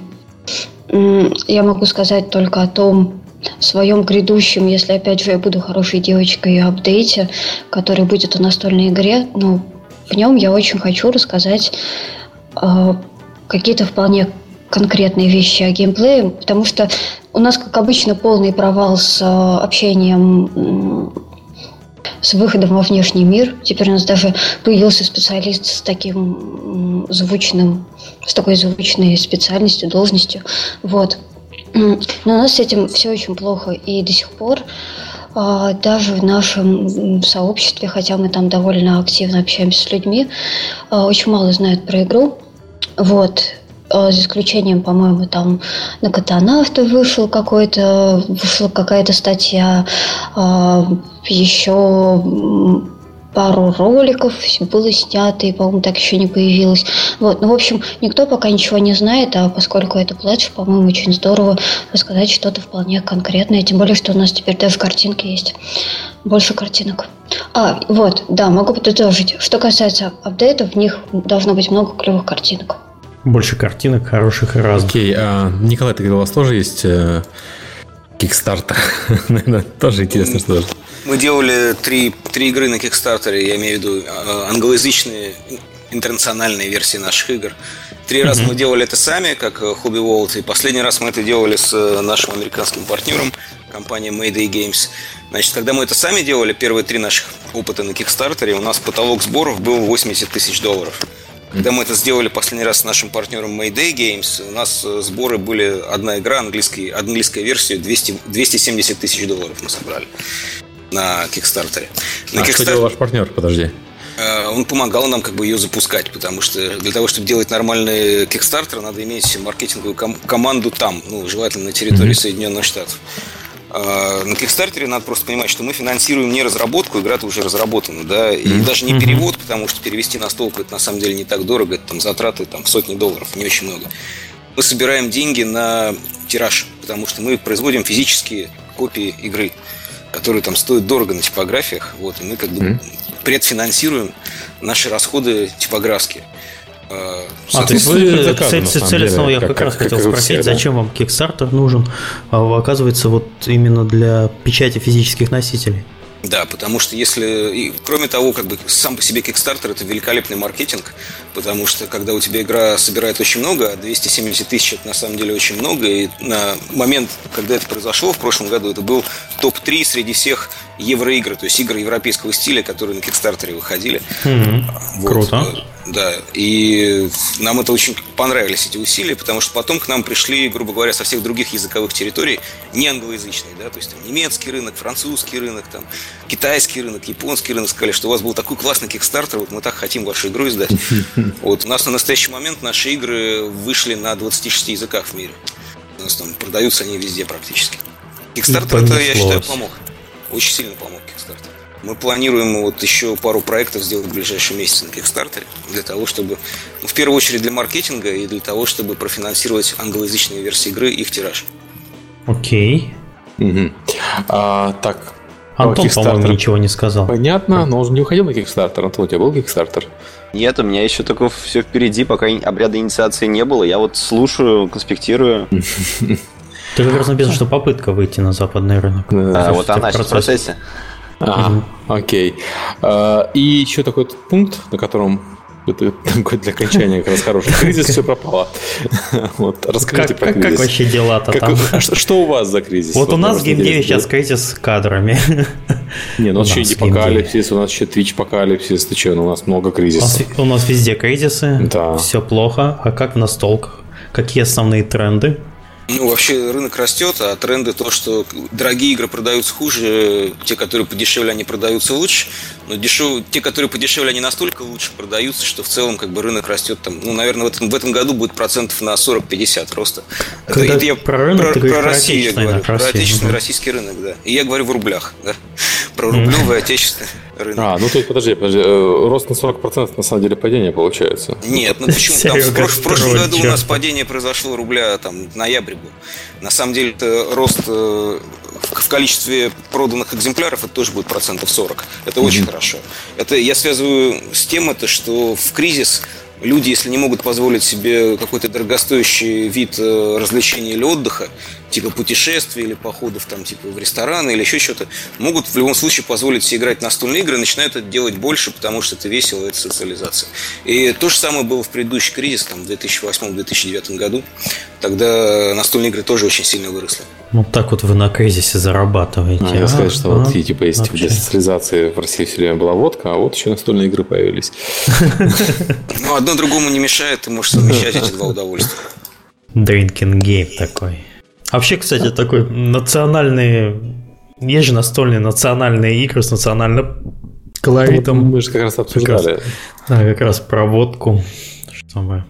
Speaker 3: я могу сказать только о том, в своем грядущем, если опять же я буду хорошей девочкой, апдейте, который будет о настольной игре, ну, в нем я очень хочу рассказать э, какие-то вполне конкретные вещи о геймплее, потому что у нас, как обычно, полный провал с э, общением с выходом во внешний мир. Теперь у нас даже появился специалист с таким звучным, с такой звучной специальностью, должностью. Вот. Но у нас с этим все очень плохо. И до сих пор а, даже в нашем сообществе, хотя мы там довольно активно общаемся с людьми, а, очень мало знают про игру. Вот. А, за исключением, по-моему, там на Катанавта вышел какой-то, вышла какая-то статья, еще пару роликов было снято, и, по-моему, так еще не появилось. Вот, ну, в общем, никто пока ничего не знает, а поскольку это пледж, по-моему, очень здорово рассказать что-то вполне конкретное, тем более, что у нас теперь даже картинки есть. Больше картинок. А, вот, да, могу подытожить. Что касается апдейтов, в них должно быть много клевых картинок.
Speaker 2: Больше картинок, хороших и разных.
Speaker 1: Окей, а, Николай, ты у вас тоже есть э, Kickstarter? Наверное, тоже интересно, что
Speaker 4: мы делали три, три игры на Kickstarter, я имею в виду э, англоязычные интернациональные версии наших игр. Три mm-hmm. раза мы делали это сами, как Hobby World, и последний раз мы это делали с э, нашим американским партнером, компанией Mayday Games. Значит, когда мы это сами делали, первые три наших опыта на Кикстартере, у нас потолок сборов был 80 тысяч долларов. Когда мы это сделали последний раз с нашим партнером Mayday Games, у нас э, сборы были одна игра, английской, английская версия, 200, 270 тысяч долларов мы собрали на Кикстартере.
Speaker 1: На а Kickstarter... что делал ваш партнер? Подожди.
Speaker 4: Э, он помогал нам как бы ее запускать, потому что для того, чтобы делать нормальный Kickstarter, надо иметь маркетинговую ком- команду там, ну, желательно на территории mm-hmm. Соединенных Штатов. А, на Kickstarter надо просто понимать, что мы финансируем не разработку, игра-то уже разработана, да, и mm-hmm. даже не перевод, потому что перевести на стол это на самом деле не так дорого, это там затраты там в сотни долларов, не очень много. Мы собираем деньги на тираж, потому что мы производим физические копии игры которые там стоят дорого на типографиях, вот, и мы как бы mm-hmm. предфинансируем наши расходы типографские.
Speaker 2: А, а то есть вы, кстати, целостного я как, как раз как, хотел как спросить, все, зачем да? вам Kickstarter нужен, а, оказывается, вот именно для печати физических носителей?
Speaker 4: Да, потому что если... И, кроме того, как бы сам по себе Kickstarter это великолепный маркетинг, потому что когда у тебя игра собирает очень много, 270 тысяч это на самом деле очень много, и на момент, когда это произошло в прошлом году, это был топ-3 среди всех евроигр, то есть игр европейского стиля, которые на Кикстартере выходили.
Speaker 2: Mm-hmm. Вот. Круто.
Speaker 4: Да, и нам это очень понравились, эти усилия, потому что потом к нам пришли, грубо говоря, со всех других языковых территорий, не англоязычные, да, то есть там немецкий рынок, французский рынок, там, китайский рынок, японский рынок, сказали, что у вас был такой классный кикстартер, вот мы так хотим вашу игру издать. Вот, у нас на настоящий момент наши игры вышли на 26 языках в мире. У нас там продаются они везде практически. Кикстартер это, я считаю, помог. очень сильно помог Kickstarter. Мы планируем вот еще пару проектов сделать в ближайшие месяцы на Kickstarter для того, чтобы, ну, в первую очередь для маркетинга и для того, чтобы профинансировать англоязычные версии игры и их тираж.
Speaker 2: Окей.
Speaker 1: Угу. А, так.
Speaker 2: Антон, по-моему, ничего не сказал.
Speaker 1: Понятно, но он же не уходил на Kickstarter. Антон, у тебя был Kickstarter?
Speaker 5: Нет, у меня еще только все впереди, пока обряда инициации не было. Я вот слушаю, конспектирую.
Speaker 2: Ты как раз написано, что попытка выйти на западный рынок.
Speaker 5: А, вот она сейчас в процессе.
Speaker 1: Ага, окей. А, и еще такой пункт, на котором это такой для окончания как раз хороший. Кризис, все пропало. Вот, расскажите
Speaker 2: как, про кризис. Как вообще дела-то
Speaker 1: как, там? Что, что у вас за кризис?
Speaker 2: Вот, вот у нас в геймдеве сейчас кризис с кадрами.
Speaker 1: Не, ну у нас еще апокалипсис, у нас еще Twitch апокалипсис, ты что, ну, у нас много кризисов.
Speaker 2: У нас везде кризисы, да. все плохо. А как в настолках? Какие основные тренды?
Speaker 4: Ну, вообще рынок растет, а тренды то, что дорогие игры продаются хуже, те, которые подешевле, они продаются лучше. Но дешев... те, которые подешевле, они настолько лучше продаются, что в целом как бы рынок растет там, ну, наверное, в этом, в этом году будет процентов на 40-50 роста.
Speaker 2: Когда это, это я про рынок, про, про Россию я говорю,
Speaker 4: про отечественный российский рынок, да. И я говорю в рублях, да. Про рублевый отечественный рынок.
Speaker 1: А, ну то есть, подожди, подожди, э, рост на 40% на самом деле падение получается.
Speaker 4: Нет, ну почему? Там в, прош, в прошлом году у нас падение произошло рубля, там, ноябрь был. На самом деле, это рост э, в количестве проданных экземпляров это тоже будет процентов 40. Это mm-hmm. очень хорошо. Это я связываю с тем, это, что в кризис люди, если не могут позволить себе какой-то дорогостоящий вид э, развлечения или отдыха, типа путешествий или походов там типа в рестораны или еще что-то, могут в любом случае позволить себе играть настольные игры, начинают это делать больше, потому что это весело, это социализация. И то же самое было в предыдущий кризис, там, в 2008-2009 году. Тогда настольные игры тоже очень сильно выросли.
Speaker 2: Ну, так вот вы на кризисе зарабатываете.
Speaker 1: А, я а? сказать, что а? вот типа есть вообще. социализации в России все время была водка, а вот еще настольные игры появились.
Speaker 4: Ну, одно другому не мешает, ты можешь совмещать эти два удовольствия.
Speaker 2: Drinking game такой. Вообще, кстати, такой национальный... Есть же настольные национальные игры с национальным колоритом.
Speaker 1: Мы же как раз обсуждали.
Speaker 2: Как раз, да, как раз про водку. Чтобы...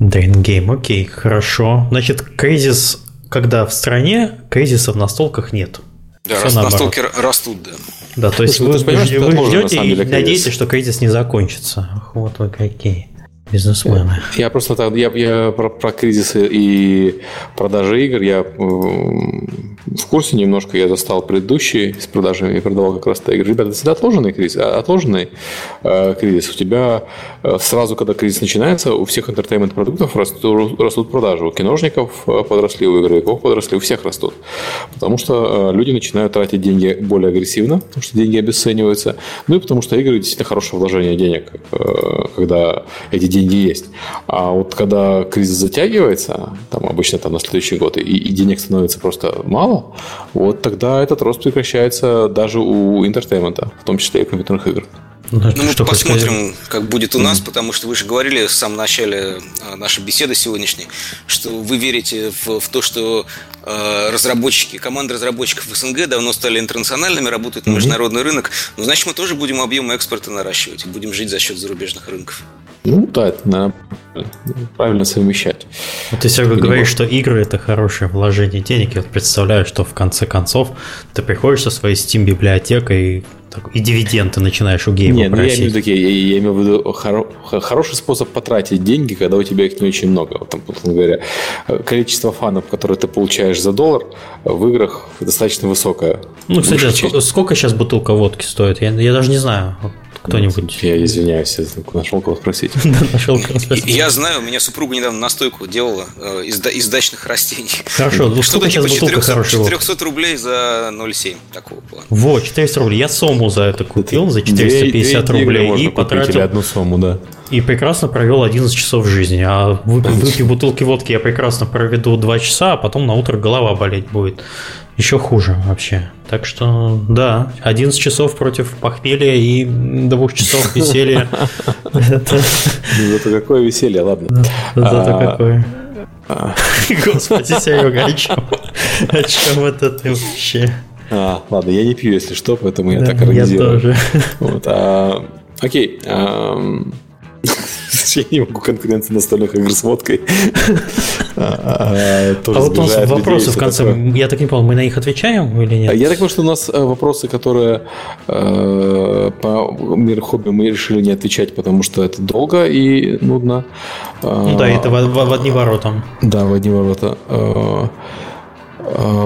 Speaker 2: Drain Game, окей, хорошо. Значит, кризис, когда в стране, кризиса в настолках нет.
Speaker 4: Да, раз, настолки растут, да.
Speaker 2: Да, то есть Слушай, вы, вы, вы ждете и надеетесь, что кризис не закончится. Вот вы какие бизнесмены.
Speaker 1: Я просто я, я про, про кризисы и продажи игр я в курсе немножко. Я застал предыдущий с продажами и продавал как раз то игры. Ребята, это всегда отложенный кризис. А отложенный э, кризис. У тебя э, сразу, когда кризис начинается, у всех интертеймент продуктов растут, растут продажи. У киножников э, подросли, у игровиков подросли, у всех растут. Потому что э, люди начинают тратить деньги более агрессивно, потому что деньги обесцениваются. Ну и потому что игры действительно хорошее вложение денег, э, когда эти деньги есть. А вот когда кризис затягивается, там обычно там на следующий год, и, и денег становится просто мало, вот тогда этот рост прекращается даже у entertainment а, в том числе и компьютерных игр.
Speaker 4: Ну, ну мы посмотрим, как будет у нас, mm-hmm. потому что вы же говорили в самом начале а, нашей беседы сегодняшней, что вы верите в, в то, что э, разработчики, команды разработчиков СНГ давно стали интернациональными, работают mm-hmm. на международный рынок. Ну, значит, мы тоже будем объемы экспорта наращивать и будем жить за счет зарубежных рынков.
Speaker 1: Ну да, это надо правильно совмещать.
Speaker 2: Вот ты, Серега, говоришь, что игры это хорошее вложение денег. Я вот представляю, что в конце концов ты приходишь со своей Steam-библиотекой и дивиденды начинаешь у гейма Нет, просить.
Speaker 1: ну я имею в виду, я, я имею в виду хоро- хороший способ потратить деньги, когда у тебя их не очень много. Вот там, говоря, количество фанов, которые ты получаешь за доллар в играх достаточно высокое.
Speaker 2: Ну, кстати, сколько, сколько сейчас бутылка водки стоит? Я, я даже не знаю. Кто-нибудь?
Speaker 1: Я извиняюсь, я нашел кого спросить.
Speaker 4: Нашел кого спросить. Я знаю, у меня супруга недавно настойку делала э, из дачных растений.
Speaker 2: Хорошо, ну сколько сейчас типа бутылка хорошая?
Speaker 4: 400 рублей за 0,7 такого плана.
Speaker 2: Вот, 400 рублей. Я сому за это купил, за 450 рублей и потратил...
Speaker 1: одну сумму, да.
Speaker 2: И прекрасно провел 11 часов жизни. А выпив бутылки водки я прекрасно проведу 2 часа, а потом на утро голова болеть будет еще хуже вообще. Так что, да, 11 часов против похмелья и двух часов веселья.
Speaker 1: Зато какое веселье, ладно.
Speaker 2: Зато а, какое. А. Господи, Серега, о чем? О чем это ты вообще?
Speaker 1: А, ладно, я не пью, если что, поэтому я так организирую.
Speaker 2: Я тоже.
Speaker 1: Вот, а, окей. Я не могу конкуренции настольных игр с водкой.
Speaker 2: А, а, а вот у нас вопросы в конце. Я так не понял, мы на них отвечаем или нет?
Speaker 1: Я так понимаю, что у нас э, вопросы, которые э, по миру хобби мы решили не отвечать, потому что это долго и нудно.
Speaker 2: Ну да, это в одни ворота.
Speaker 1: Да, в одни ворота. Э,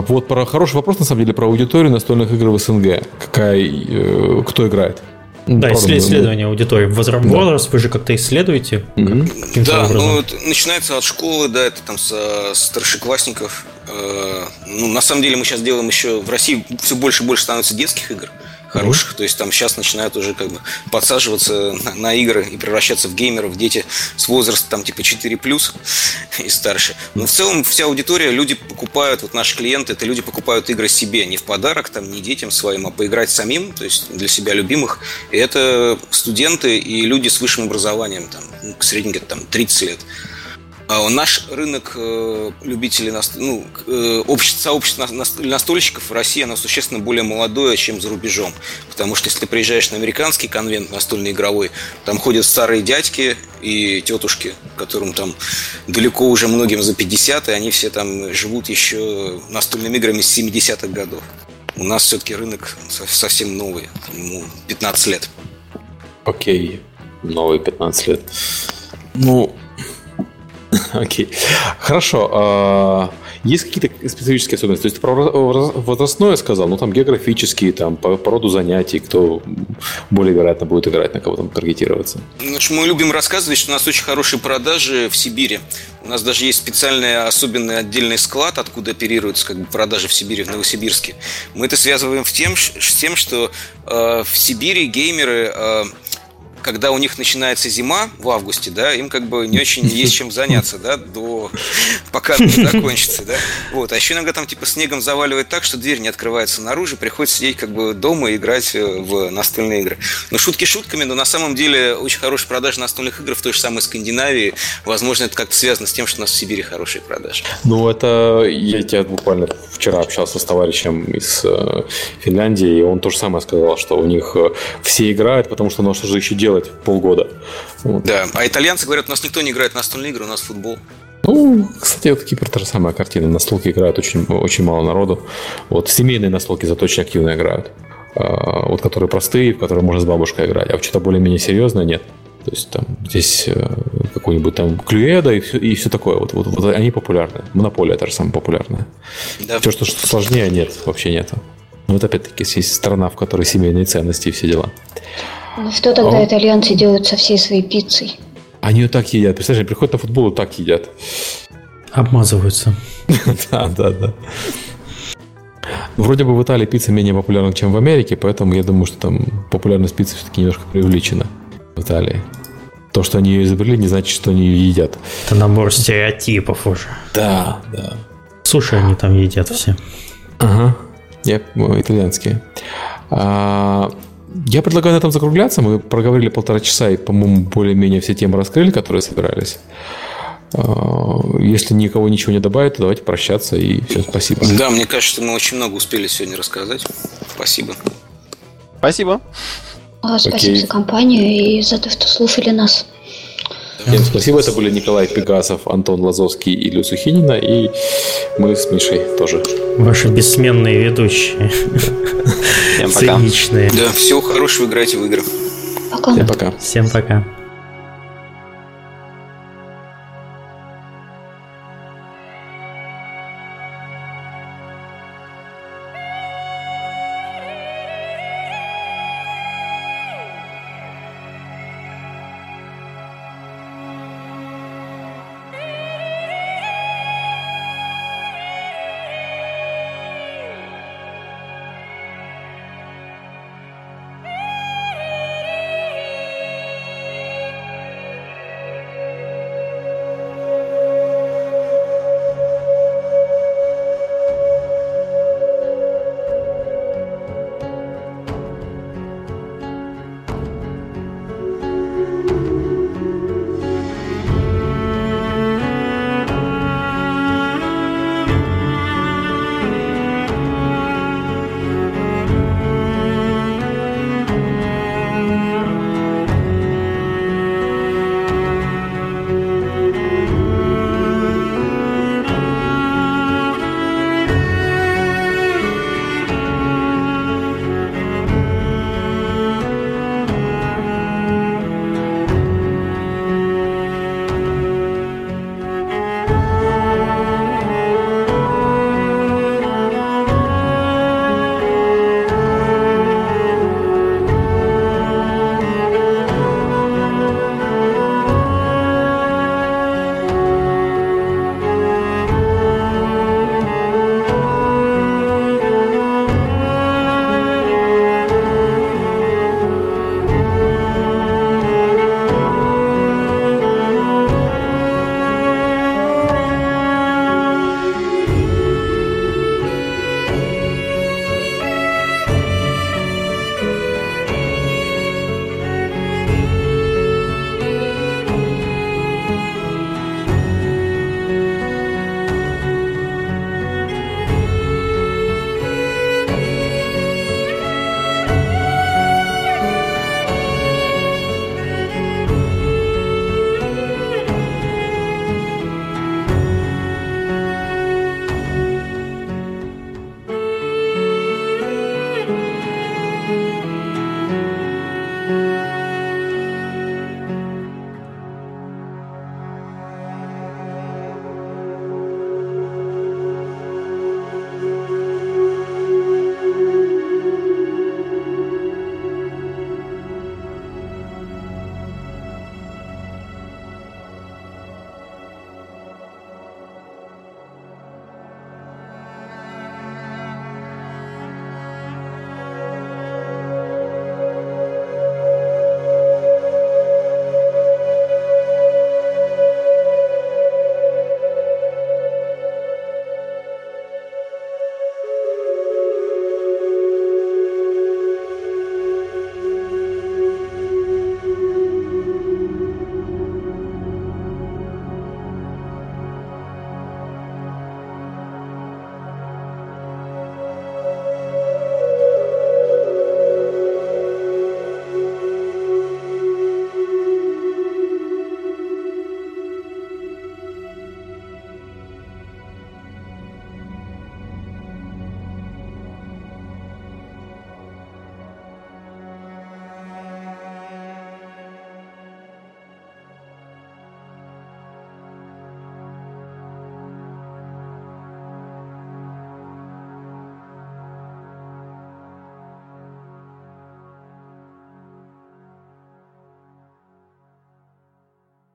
Speaker 1: вот про хороший вопрос, на самом деле, про аудиторию настольных игр в СНГ. Какая, кто играет?
Speaker 2: Да, Правда, исследование мы... аудитории. Возраст, да. возраст вы же как-то исследуете?
Speaker 4: Mm-hmm. Да, образом. ну это начинается от школы, да, это там со старшеклассников. Э, ну, на самом деле мы сейчас делаем еще в России все больше и больше становится детских игр хороших. То есть там сейчас начинают уже как бы подсаживаться на, на игры и превращаться в геймеров дети с возраста там типа 4 плюс и старше. Но в целом вся аудитория, люди покупают, вот наши клиенты, это люди покупают игры себе не в подарок, там, не детям своим, а поиграть самим, то есть для себя любимых. И это студенты и люди с высшим образованием, там, ну, средненько там 30 лет. А наш рынок э, любителей, ну, э, сообщества настольщиков в России, оно существенно более молодое, чем за рубежом. Потому что если ты приезжаешь на американский конвент настольный игровой, там ходят старые дядьки и тетушки, которым там далеко уже многим за 50, и они все там живут еще настольными играми с 70-х годов. У нас все-таки рынок совсем новый, ему 15 лет.
Speaker 1: Окей, новый 15 лет. Ну, Окей. Хорошо. А, есть какие-то специфические особенности? То есть про возрастное сказал, ну там географические, там по, по роду занятий, кто более вероятно будет играть, на кого там таргетироваться.
Speaker 4: Значит, мы любим рассказывать, что у нас очень хорошие продажи в Сибири. У нас даже есть специальный особенный отдельный склад, откуда оперируются как бы, продажи в Сибири, в Новосибирске. Мы это связываем в тем, с тем, что э, в Сибири геймеры э, когда у них начинается зима в августе, да, им как бы не очень есть чем заняться, да, до пока закончится, да. Вот. А еще иногда там типа снегом заваливает так, что дверь не открывается наружу, приходится сидеть как бы дома и играть э, в настольные игры. Ну, шутки шутками, но на самом деле очень хорошие продажи настольных игр в той же самой Скандинавии. Возможно, это как-то связано с тем, что у нас в Сибири хорошие продажи.
Speaker 1: Ну, это я тебя буквально вчера общался с товарищем из э, Финляндии, и он то же самое сказал, что у них э, все играют, потому что а что же еще делать делать полгода.
Speaker 4: Вот. Да, а итальянцы говорят, у нас никто не играет в настольные игры, у нас футбол.
Speaker 1: Ну, кстати, вот Кипр та же самая картина. Настолки играют очень, очень мало народу. Вот семейные настолки зато очень активно играют. А, вот которые простые, в которые можно с бабушкой играть. А вот что-то более-менее серьезное нет. То есть там здесь э, какой-нибудь там Клюэда и все, и все такое. Вот, вот, вот они популярны. Монополия та же самая популярная. Да. Все, что, что сложнее, нет, вообще нету. Ну, вот опять-таки есть страна, в которой семейные ценности и все дела.
Speaker 3: Ну что тогда а? итальянцы делают со всей своей пиццей?
Speaker 1: Они ее так едят. Представляешь, они приходят на футбол и так едят.
Speaker 2: Обмазываются.
Speaker 1: Да, да, да. Вроде бы в Италии пицца менее популярна, чем в Америке, поэтому я думаю, что там популярность пиццы все-таки немножко преувеличена в Италии. То, что они ее изобрели, не значит, что они ее едят.
Speaker 2: Это набор стереотипов уже.
Speaker 1: Да, да.
Speaker 2: Суши они там едят все.
Speaker 1: Ага. Я, итальянские. А, я предлагаю на этом закругляться. Мы проговорили полтора часа и, по-моему, более-менее все темы раскрыли, которые собирались. А, если никого ничего не добавит, то давайте прощаться и все, спасибо.
Speaker 4: Да, мне кажется, что мы очень много успели сегодня рассказать. Спасибо.
Speaker 5: Спасибо.
Speaker 3: Спасибо Окей. за компанию и за то, что слушали нас.
Speaker 1: Всем спасибо. Это были Николай Пегасов, Антон Лазовский и Илью Сухинина. И мы с Мишей тоже.
Speaker 2: Ваши бессменные ведущие.
Speaker 4: Всем пока. Циничные. Да, всего хорошего, играйте в игры.
Speaker 3: Пока.
Speaker 1: Всем пока.
Speaker 2: Всем пока.